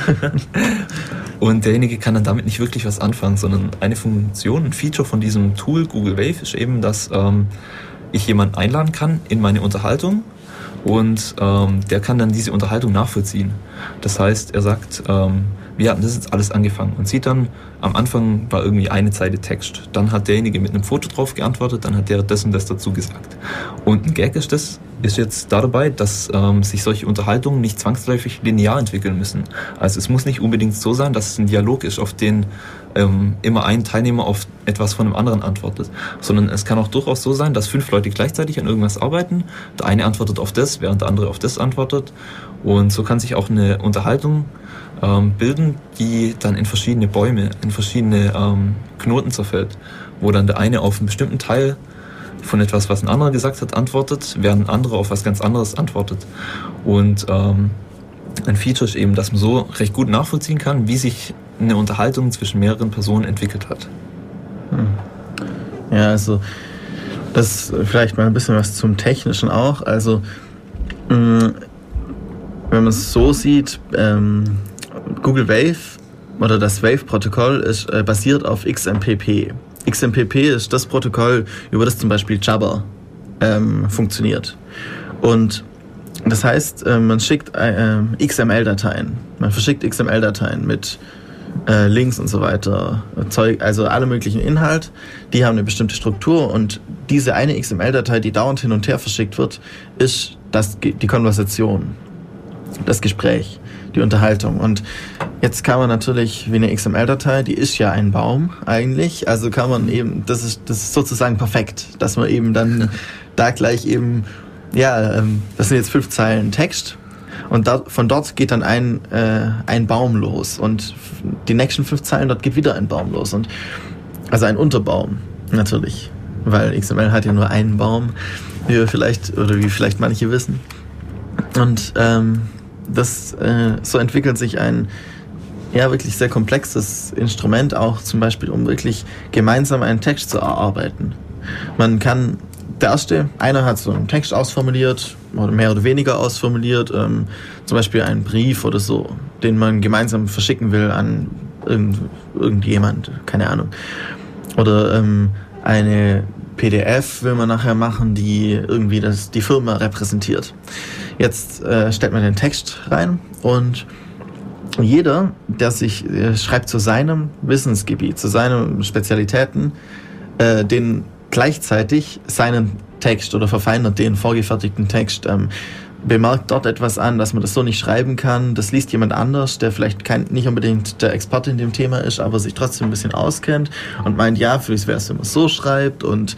S2: Und derjenige kann dann damit nicht wirklich was anfangen, sondern eine Funktion, ein Feature von diesem Tool Google Wave ist eben, dass ähm, ich jemanden einladen kann in meine Unterhaltung und ähm, der kann dann diese Unterhaltung nachvollziehen. Das heißt, er sagt, ähm, wir hatten das jetzt alles angefangen und sieht dann, am Anfang war irgendwie eine Zeile Text. Dann hat derjenige mit einem Foto drauf geantwortet, dann hat der das und das dazu gesagt. Und ein Gag ist das, ist jetzt da dabei, dass ähm, sich solche Unterhaltungen nicht zwangsläufig linear entwickeln müssen. Also es muss nicht unbedingt so sein, dass es ein Dialog ist, auf den ähm, immer ein Teilnehmer auf etwas von dem anderen antwortet, sondern es kann auch durchaus so sein, dass fünf Leute gleichzeitig an irgendwas arbeiten. Der eine antwortet auf das, während der andere auf das antwortet. Und so kann sich auch eine Unterhaltung ähm, bilden, die dann in verschiedene Bäume, in verschiedene ähm, Knoten zerfällt, wo dann der eine auf einen bestimmten Teil von etwas, was ein anderer gesagt hat, antwortet, während ein anderer auf was ganz anderes antwortet. Und ähm, ein Feature ist eben, dass man so recht gut nachvollziehen kann, wie sich eine Unterhaltung zwischen mehreren Personen entwickelt hat.
S1: Ja, also das ist vielleicht mal ein bisschen was zum Technischen auch. Also mh, wenn man es so sieht, ähm, Google Wave oder das Wave-Protokoll ist äh, basiert auf XMPP. XMPP ist das Protokoll, über das zum Beispiel Jabber ähm, funktioniert. Und das heißt, äh, man schickt äh, äh, XML-Dateien. Man verschickt XML-Dateien mit äh, Links und so weiter, Zeug, also alle möglichen Inhalt, die haben eine bestimmte Struktur und diese eine XML-Datei, die dauernd hin und her verschickt wird, ist das, die Konversation, das Gespräch, die Unterhaltung. Und jetzt kann man natürlich, wie eine XML-Datei, die ist ja ein Baum eigentlich, also kann man eben, das ist, das ist sozusagen perfekt, dass man eben dann da gleich eben, ja, ähm, das sind jetzt fünf Zeilen Text und da, von dort geht dann ein, äh, ein Baum los. Und die nächsten fünf Zeilen, dort geht wieder ein Baum los. Und, also ein Unterbaum, natürlich. Weil XML hat ja nur einen Baum, wie wir vielleicht, oder wie vielleicht manche wissen. Und ähm, das, äh, so entwickelt sich ein ja wirklich sehr komplexes Instrument, auch zum Beispiel, um wirklich gemeinsam einen Text zu erarbeiten. Man kann, der erste, einer hat so einen Text ausformuliert, oder mehr oder weniger ausformuliert, ähm, zum Beispiel einen Brief oder so, den man gemeinsam verschicken will an irgend, irgendjemand, keine Ahnung. Oder ähm, eine PDF will man nachher machen, die irgendwie das, die Firma repräsentiert. Jetzt äh, stellt man den Text rein und jeder, der sich äh, schreibt zu seinem Wissensgebiet, zu seinen Spezialitäten, äh, den gleichzeitig seinen Text oder verfeinert den vorgefertigten Text, ähm, bemerkt dort etwas an, dass man das so nicht schreiben kann. Das liest jemand anders, der vielleicht kein, nicht unbedingt der Experte in dem Thema ist, aber sich trotzdem ein bisschen auskennt und meint, ja, für mich wäre es, wenn man es so schreibt und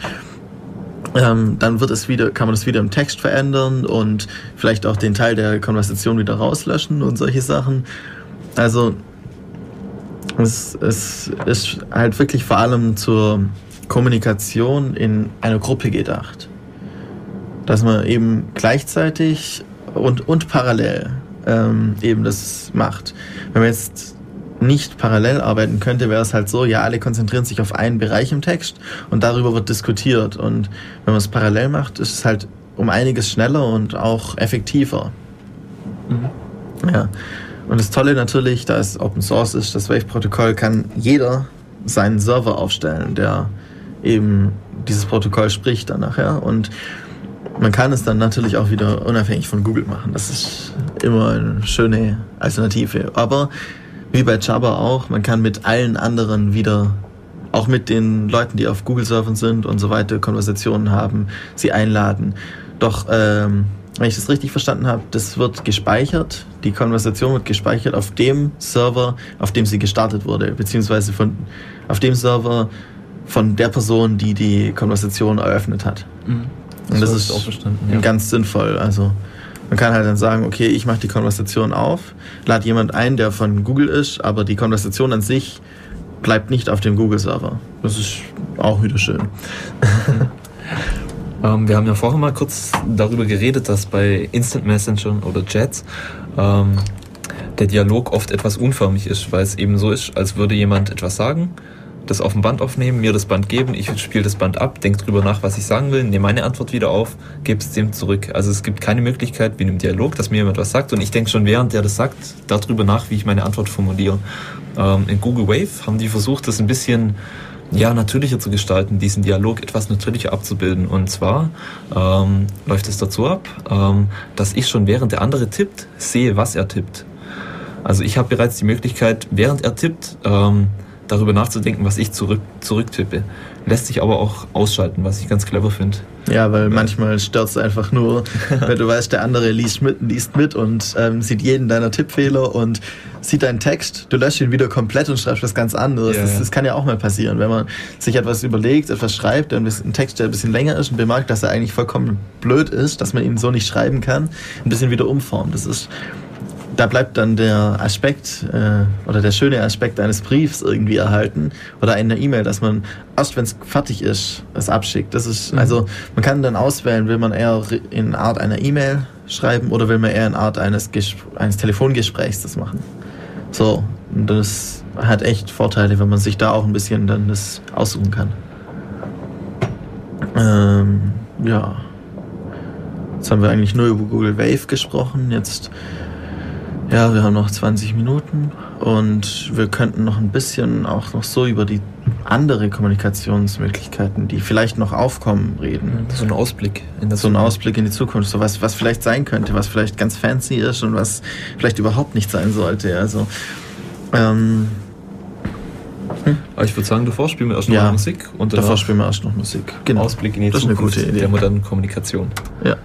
S1: ähm, dann wird es wieder, kann man es wieder im Text verändern und vielleicht auch den Teil der Konversation wieder rauslöschen und solche Sachen. Also es, es ist halt wirklich vor allem zur Kommunikation in einer Gruppe gedacht. Dass man eben gleichzeitig und, und parallel ähm, eben das macht. Wenn man jetzt nicht parallel arbeiten könnte, wäre es halt so, ja, alle konzentrieren sich auf einen Bereich im Text und darüber wird diskutiert. Und wenn man es parallel macht, ist es halt um einiges schneller und auch effektiver. Ja. Und das Tolle natürlich, da es Open Source ist, das Wave-Protokoll, kann jeder seinen Server aufstellen, der eben dieses Protokoll spricht dann nachher. Und man kann es dann natürlich auch wieder unabhängig von Google machen. Das ist immer eine schöne Alternative. Aber wie bei Jabber auch, man kann mit allen anderen wieder, auch mit den Leuten, die auf Google-Servern sind und so weiter, Konversationen haben, sie einladen. Doch, ähm, wenn ich das richtig verstanden habe, das wird gespeichert, die Konversation wird gespeichert auf dem Server, auf dem sie gestartet wurde, beziehungsweise von, auf dem Server von der Person, die die Konversation eröffnet hat. Und das
S2: hab
S1: ist
S2: auch verstanden. Ja.
S1: ganz sinnvoll. Also man kann halt dann sagen, okay, ich mache die Konversation auf, lade jemand ein, der von Google ist, aber die Konversation an sich bleibt nicht auf dem Google-Server. Das ist auch wieder schön.
S2: Ähm, wir haben ja vorher mal kurz darüber geredet, dass bei Instant Messenger oder Chats ähm, der Dialog oft etwas unförmig ist, weil es eben so ist, als würde jemand etwas sagen, das auf dem Band aufnehmen, mir das Band geben, ich spiele das Band ab, denke drüber nach, was ich sagen will, nehme meine Antwort wieder auf, gebe es dem zurück. Also es gibt keine Möglichkeit wie in einem Dialog, dass mir jemand was sagt und ich denke schon während der das sagt, darüber nach, wie ich meine Antwort formuliere. Ähm, in Google Wave haben die versucht, das ein bisschen ja, natürlicher zu gestalten, diesen Dialog etwas natürlicher abzubilden. Und zwar ähm, läuft es dazu ab, ähm, dass ich schon während der andere tippt, sehe, was er tippt. Also ich habe bereits die Möglichkeit, während er tippt, ähm, darüber nachzudenken, was ich zurück, zurücktippe. Lässt sich aber auch ausschalten, was ich ganz clever finde.
S1: Ja, weil manchmal stört es einfach nur, wenn du weißt, der andere liest mit, liest mit und ähm, sieht jeden deiner Tippfehler und sieht deinen Text, du löscht ihn wieder komplett und schreibst was ganz anderes.
S2: Ja,
S1: das, das kann ja auch mal passieren, wenn man sich etwas überlegt, etwas schreibt, bisschen, ein Text, der ein bisschen länger ist und bemerkt, dass er eigentlich vollkommen blöd ist, dass man ihn so nicht schreiben kann, ein bisschen wieder umformt. Das ist da bleibt dann der Aspekt äh, oder der schöne Aspekt eines Briefs irgendwie erhalten oder einer E-Mail, dass man erst wenn es fertig ist, es abschickt. Das ist
S2: Mhm.
S1: also man kann dann auswählen, will man eher in Art einer E-Mail schreiben oder will man eher in Art eines Ges eines Telefongesprächs das machen. So und das hat echt Vorteile, wenn man sich da auch ein bisschen dann das aussuchen kann. Ähm, ja. Jetzt haben wir eigentlich nur über Google Wave gesprochen. Jetzt ja, wir haben noch 20 Minuten und wir könnten noch ein bisschen auch noch so über die andere Kommunikationsmöglichkeiten, die vielleicht noch aufkommen, reden.
S2: So ein Ausblick in das
S1: So ein Ausblick in die Zukunft, so was, was vielleicht sein könnte, was vielleicht ganz fancy ist und was vielleicht überhaupt nicht sein sollte. Also, ähm,
S2: Aber ich würde sagen, davor spielen wir erst noch
S1: Ja.
S2: Musik und
S1: davor spielen wir erst noch Musik. Genau.
S2: Ausblick in die
S1: Das ist eine
S2: Zukunft
S1: gute Idee.
S2: der modernen Kommunikation.
S1: Ja.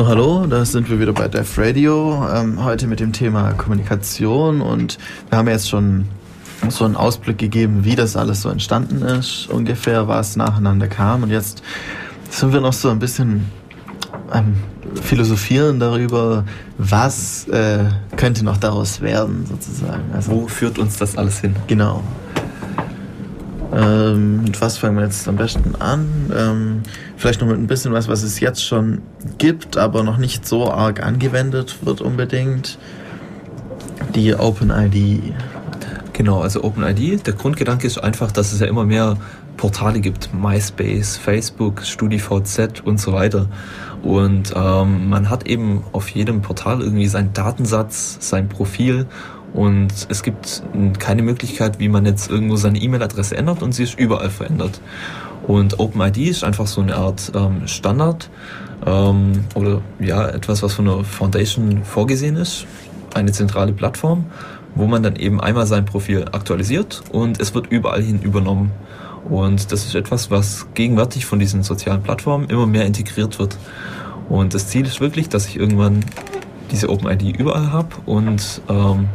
S4: So,
S1: hallo, da sind wir wieder bei Def Radio. Ähm, heute mit dem Thema Kommunikation und wir haben jetzt schon so einen Ausblick gegeben, wie das alles so entstanden ist, ungefähr was nacheinander kam und jetzt sind wir noch so ein bisschen ähm, philosophieren darüber, was äh, könnte noch daraus werden, sozusagen. Also,
S2: Wo führt uns das alles hin?
S1: Genau. Ähm, mit was fangen wir jetzt am besten an? Ähm, vielleicht noch mit ein bisschen was, was es jetzt schon gibt, aber noch nicht so arg angewendet wird unbedingt. Die OpenID.
S2: Genau, also OpenID, der Grundgedanke ist einfach, dass es ja immer mehr Portale gibt, MySpace, Facebook, StudiVZ und so weiter. Und ähm, man hat eben auf jedem Portal irgendwie seinen Datensatz, sein Profil und es gibt keine Möglichkeit, wie man jetzt irgendwo seine E-Mail-Adresse ändert und sie ist überall verändert. Und OpenID ist einfach so eine Art ähm, Standard ähm, oder ja etwas, was von der Foundation vorgesehen ist, eine zentrale Plattform, wo man dann eben einmal sein Profil aktualisiert und es wird überall hin übernommen. Und das ist etwas, was gegenwärtig von diesen sozialen Plattformen immer mehr integriert wird. Und das Ziel ist wirklich, dass ich irgendwann diese OpenID überall habe und ähm,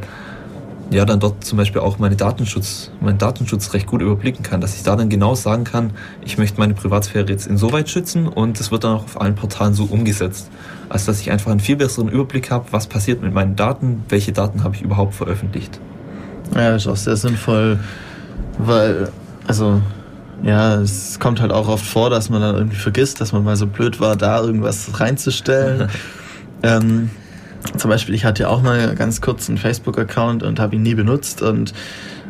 S2: ja, dann dort zum Beispiel auch meine Datenschutz, meinen Datenschutz recht gut überblicken kann, dass ich da dann genau sagen kann, ich möchte meine Privatsphäre jetzt insoweit schützen und das wird dann auch auf allen Portalen so umgesetzt. Also dass ich einfach einen viel besseren Überblick habe, was passiert mit meinen Daten, welche Daten habe ich überhaupt veröffentlicht.
S1: Ja, ist auch sehr sinnvoll, weil, also, ja, es kommt halt auch oft vor, dass man dann irgendwie vergisst, dass man mal so blöd war, da irgendwas reinzustellen. ähm, zum Beispiel, ich hatte ja auch mal ganz kurz einen Facebook-Account und habe ihn nie benutzt und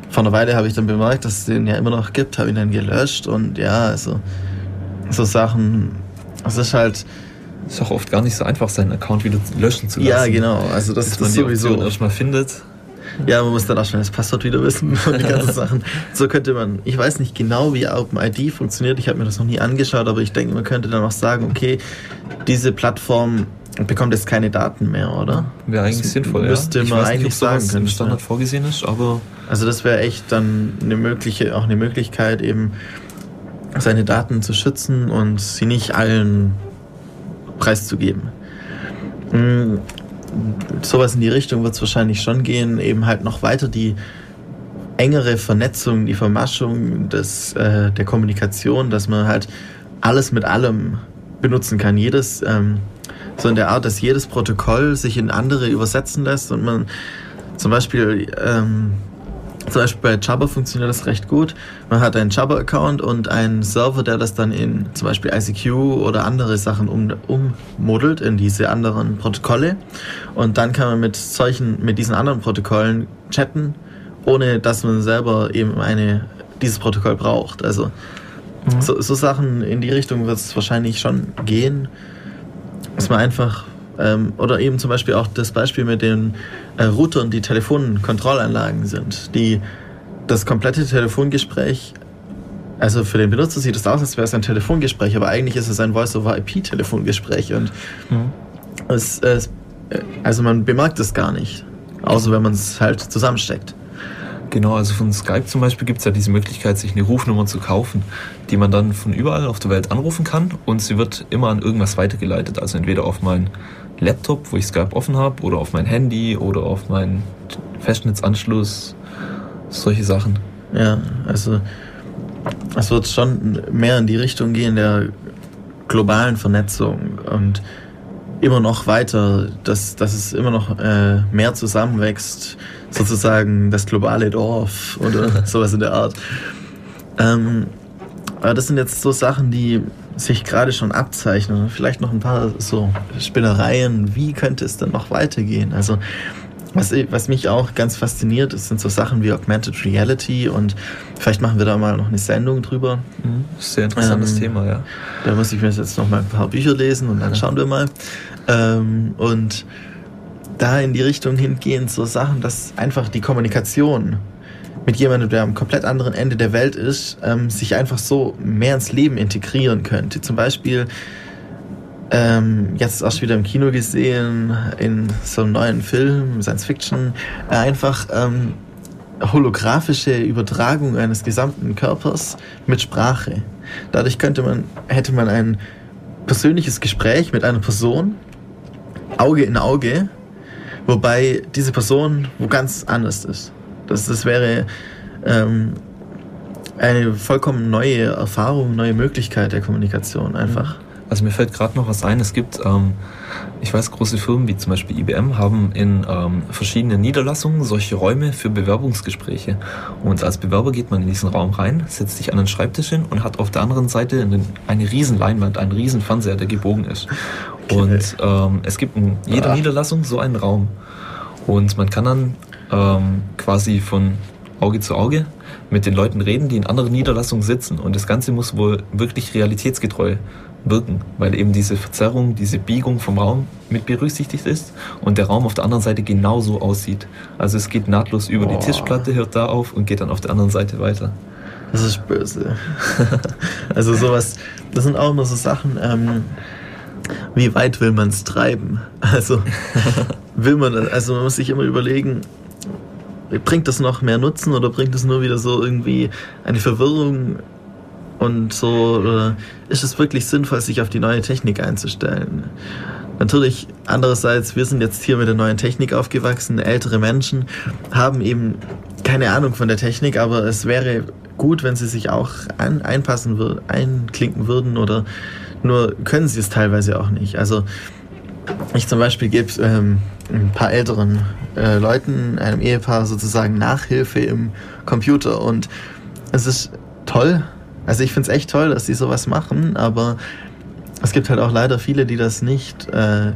S1: vor einer Weile habe ich dann bemerkt, dass es den ja immer noch gibt, habe ihn dann gelöscht und ja, also so Sachen, es ist halt,
S2: ist auch oft gar nicht so einfach, seinen Account wieder löschen zu lassen.
S1: ja genau, also das,
S2: Bis
S1: das
S2: man
S1: ist sowieso.
S2: erstmal findet.
S1: Ja, man muss dann auch schnell das Passwort wieder wissen und die ganzen Sachen. So könnte man, ich weiß nicht genau, wie OpenID funktioniert, ich habe mir das noch nie angeschaut, aber ich denke, man könnte dann auch sagen, okay, diese Plattform bekommt jetzt keine Daten mehr, oder?
S2: Wäre eigentlich
S1: Das
S2: sinnvoll,
S1: müsste
S2: ja.
S1: Man
S2: nicht,
S1: eigentlich sagen können,
S2: Standard
S1: ja.
S2: vorgesehen ist, aber
S1: Also das wäre echt dann eine mögliche, auch eine Möglichkeit, eben seine Daten zu schützen und sie nicht allen preiszugeben. Mm, Sowas in die Richtung wird es wahrscheinlich schon gehen, eben halt noch weiter die engere Vernetzung, die Vermaschung des, äh, der Kommunikation, dass man halt alles mit allem benutzen kann. Jedes, ähm, so in der Art, dass jedes Protokoll sich in andere übersetzen lässt und man zum Beispiel, ähm, zum Beispiel bei Jabber funktioniert das recht gut. Man hat einen Jabber-Account und einen Server, der das dann in zum Beispiel ICQ oder andere Sachen um, ummodelt in diese anderen Protokolle. Und dann kann man mit solchen, mit diesen anderen Protokollen chatten, ohne dass man selber eben eine, dieses Protokoll braucht. Also so, so Sachen in die Richtung wird es wahrscheinlich schon gehen, dass man einfach ähm, oder eben zum Beispiel auch das Beispiel mit den äh, Routern, die Telefonkontrollanlagen sind, die das komplette Telefongespräch also für den Benutzer sieht es aus, als wäre es ein Telefongespräch, aber eigentlich ist es ein Voice-over-IP-Telefongespräch und es, es, also man bemerkt es gar nicht, außer wenn man es halt zusammensteckt.
S2: Genau, also von Skype zum Beispiel gibt es ja diese Möglichkeit, sich eine Rufnummer zu kaufen, die man dann von überall auf der Welt anrufen kann und sie wird immer an irgendwas weitergeleitet. Also entweder auf meinen Laptop, wo ich Skype offen habe, oder auf mein Handy oder auf meinen Festnetzanschluss, solche Sachen.
S1: Ja, also es wird schon mehr in die Richtung gehen der globalen Vernetzung und immer noch weiter, dass, dass es immer noch äh, mehr zusammenwächst, sozusagen das globale Dorf oder sowas in der Art. Ähm, aber das sind jetzt so Sachen, die sich gerade schon abzeichnen. Vielleicht noch ein paar so Spinnereien. Wie könnte es denn noch weitergehen? Also was, was mich auch ganz fasziniert, ist, sind so Sachen wie Augmented Reality und vielleicht machen wir da mal noch eine Sendung drüber.
S2: Sehr interessantes
S1: Ähm,
S2: Thema, ja.
S1: Da muss ich mir jetzt noch mal ein paar Bücher lesen und dann schauen wir mal. Ähm, und da in die Richtung hingehen, so Sachen, dass einfach die Kommunikation mit jemandem, der am komplett anderen Ende der Welt ist, ähm, sich einfach so mehr ins Leben integrieren könnte. Zum Beispiel ähm, jetzt erst wieder im Kino gesehen, in so einem neuen Film, Science Fiction, äh, einfach ähm, holographische Übertragung eines gesamten Körpers mit Sprache. Dadurch könnte man, hätte man ein persönliches Gespräch mit einer Person, Auge in Auge, wobei diese Person wo ganz anders ist. Das, das wäre ähm, eine vollkommen neue Erfahrung, neue Möglichkeit der Kommunikation einfach.
S2: Also mir fällt gerade noch was ein. Es gibt, ähm, ich weiß, große Firmen wie zum Beispiel IBM haben in ähm, verschiedenen Niederlassungen solche Räume für Bewerbungsgespräche. Und als Bewerber geht man in diesen Raum rein, setzt sich an den Schreibtisch hin und hat auf der anderen Seite einen, eine riesen Leinwand, einen riesen Fernseher, der gebogen ist. Und ähm, es gibt in jeder
S1: Ah.
S2: Niederlassung so einen Raum. Und man kann dann ähm, quasi von Auge zu Auge mit den Leuten reden, die in anderen Niederlassungen sitzen. Und das Ganze muss wohl wirklich realitätsgetreu wirken, weil eben diese Verzerrung, diese Biegung vom Raum mit berücksichtigt ist und der Raum auf der anderen Seite genauso aussieht. Also es geht nahtlos über
S1: Boah.
S2: die Tischplatte, hört da auf und geht dann auf der anderen Seite weiter.
S1: Das ist böse. also sowas, das sind auch immer so Sachen, ähm, wie weit will man es treiben? Also will man also man muss sich immer überlegen, bringt das noch mehr Nutzen oder bringt es nur wieder so irgendwie eine Verwirrung und so, oder ist es wirklich sinnvoll, sich auf die neue Technik einzustellen? Natürlich, andererseits, wir sind jetzt hier mit der neuen Technik aufgewachsen, ältere Menschen haben eben keine Ahnung von der Technik, aber es wäre gut, wenn sie sich auch an, einpassen würden, einklinken würden oder nur können sie es teilweise auch nicht. Also ich zum Beispiel gebe ähm, ein paar älteren äh, Leuten, einem Ehepaar sozusagen Nachhilfe im Computer und es ist toll. Also ich finde es echt toll, dass sie sowas machen, aber es gibt halt auch leider viele, die das nicht, äh,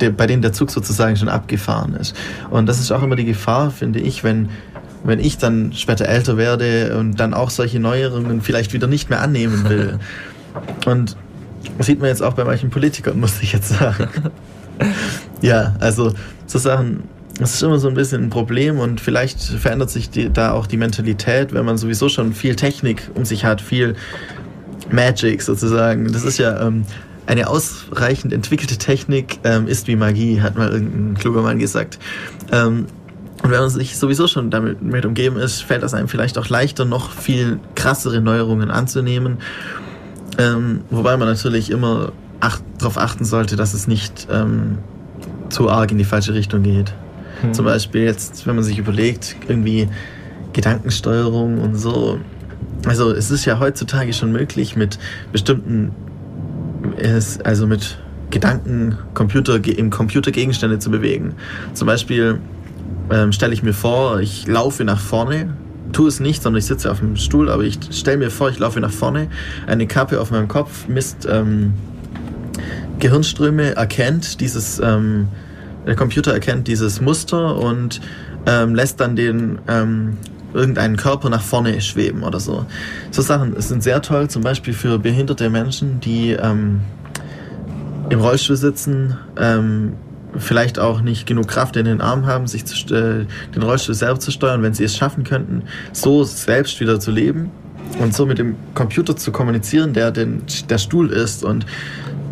S1: der, bei denen der Zug sozusagen schon abgefahren ist. Und das ist auch immer die Gefahr, finde ich, wenn, wenn ich dann später älter werde und dann auch solche Neuerungen vielleicht wieder nicht mehr annehmen will. Und das sieht man jetzt auch bei manchen Politikern, muss ich jetzt sagen. ja, also so Sachen, das ist immer so ein bisschen ein Problem und vielleicht verändert sich die, da auch die Mentalität, wenn man sowieso schon viel Technik um sich hat, viel Magic sozusagen. Das ist ja ähm, eine ausreichend entwickelte Technik ähm, ist wie Magie, hat mal irgendein kluger Mann gesagt. Ähm, und wenn man sich sowieso schon damit mit umgeben ist, fällt es einem vielleicht auch leichter, noch viel krassere Neuerungen anzunehmen. Ähm, wobei man natürlich immer ach darauf achten sollte, dass es nicht ähm, zu arg in die falsche Richtung geht. Zum Beispiel jetzt, wenn man sich überlegt, irgendwie Gedankensteuerung und so. Also es ist ja heutzutage schon möglich mit bestimmten, es- also mit Gedanken Computer, im Computer Gegenstände zu bewegen. Zum Beispiel ähm, stelle ich mir vor, ich laufe nach vorne, tue es nicht, sondern ich sitze auf dem Stuhl, aber ich stelle mir vor, ich laufe nach vorne, eine Kappe auf meinem Kopf misst ähm, Gehirnströme, erkennt dieses, ähm, der Computer erkennt dieses Muster und ähm, lässt dann den ähm, irgendeinen Körper nach vorne schweben oder so. So Sachen sind sehr toll, zum Beispiel für behinderte Menschen, die ähm, im Rollstuhl sitzen, ähm, vielleicht auch nicht genug Kraft in den Armen haben, sich zu, äh, den Rollstuhl selber zu steuern, wenn sie es schaffen könnten, so selbst wieder zu leben. Und so mit dem Computer zu kommunizieren, der den, der Stuhl ist und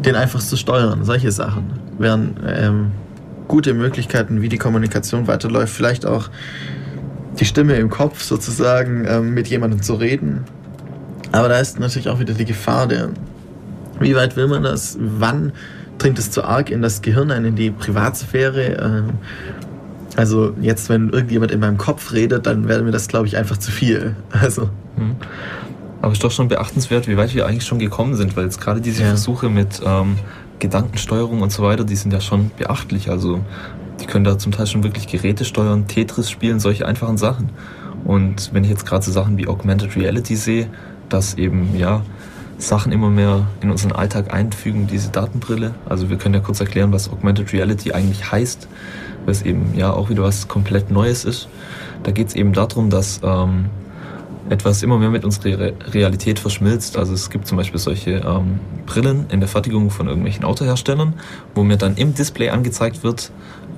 S1: den einfach zu steuern, solche Sachen wären ähm, gute Möglichkeiten, wie die Kommunikation weiterläuft. Vielleicht auch die Stimme im Kopf sozusagen ähm, mit jemandem zu reden. Aber da ist natürlich auch wieder die Gefahr der, wie weit will man das? Wann dringt es zu arg in das Gehirn ein, in die Privatsphäre? Ähm, also jetzt, wenn irgendjemand in meinem Kopf redet, dann wäre mir das, glaube ich, einfach zu viel. Also
S2: Hm. Aber es ist doch schon beachtenswert, wie weit wir eigentlich schon gekommen sind, weil jetzt gerade diese
S1: Ja.
S2: Versuche mit ähm, Gedankensteuerung und so weiter, die sind ja schon beachtlich. Also die können da zum Teil schon wirklich Geräte steuern, Tetris spielen, solche einfachen Sachen. Und wenn ich jetzt gerade so Sachen wie Augmented Reality sehe, dass eben ja Sachen immer mehr in unseren Alltag einfügen, diese Datenbrille. Also wir können ja kurz erklären, was Augmented Reality eigentlich heißt, weil es eben ja auch wieder was komplett Neues ist. Da geht es eben darum, dass ähm, etwas immer mehr mit unserer Re Realität verschmilzt. Also es gibt zum Beispiel solche ähm, Brillen in der Fertigung von irgendwelchen Autoherstellern, wo mir dann im Display angezeigt wird,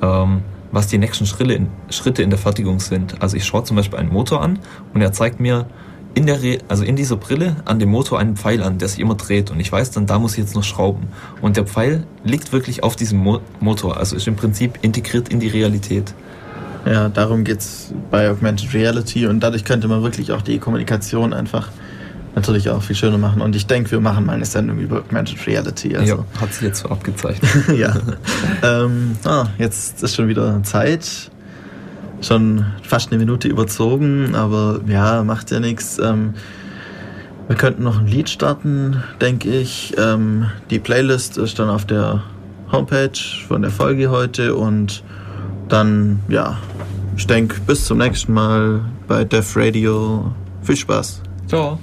S2: ähm, was die nächsten Schritte in der Fertigung sind. Also ich schaue zum Beispiel einen Motor an und er zeigt mir in der Re also in dieser Brille an dem Motor einen Pfeil an, der sich immer dreht und ich weiß dann, da muss ich jetzt noch schrauben. Und der Pfeil liegt wirklich auf diesem Mo Motor, also ist im Prinzip integriert in die Realität.
S1: Ja, darum geht's bei Augmented Reality und dadurch könnte man wirklich auch die Kommunikation einfach natürlich auch viel schöner machen. Und ich denke, wir machen mal eine Sendung über Augmented Reality. Also,
S2: ja, hat sich jetzt so abgezeichnet.
S1: ja. ähm, ah, jetzt ist schon wieder Zeit. Schon fast eine Minute überzogen, aber ja, macht ja nichts. Ähm, wir könnten noch ein Lied starten, denke ich. Ähm, die Playlist ist dann auf der Homepage von der Folge heute und dann, ja, ich denke, bis zum nächsten Mal bei Def Radio. Viel Spaß.
S2: Ciao.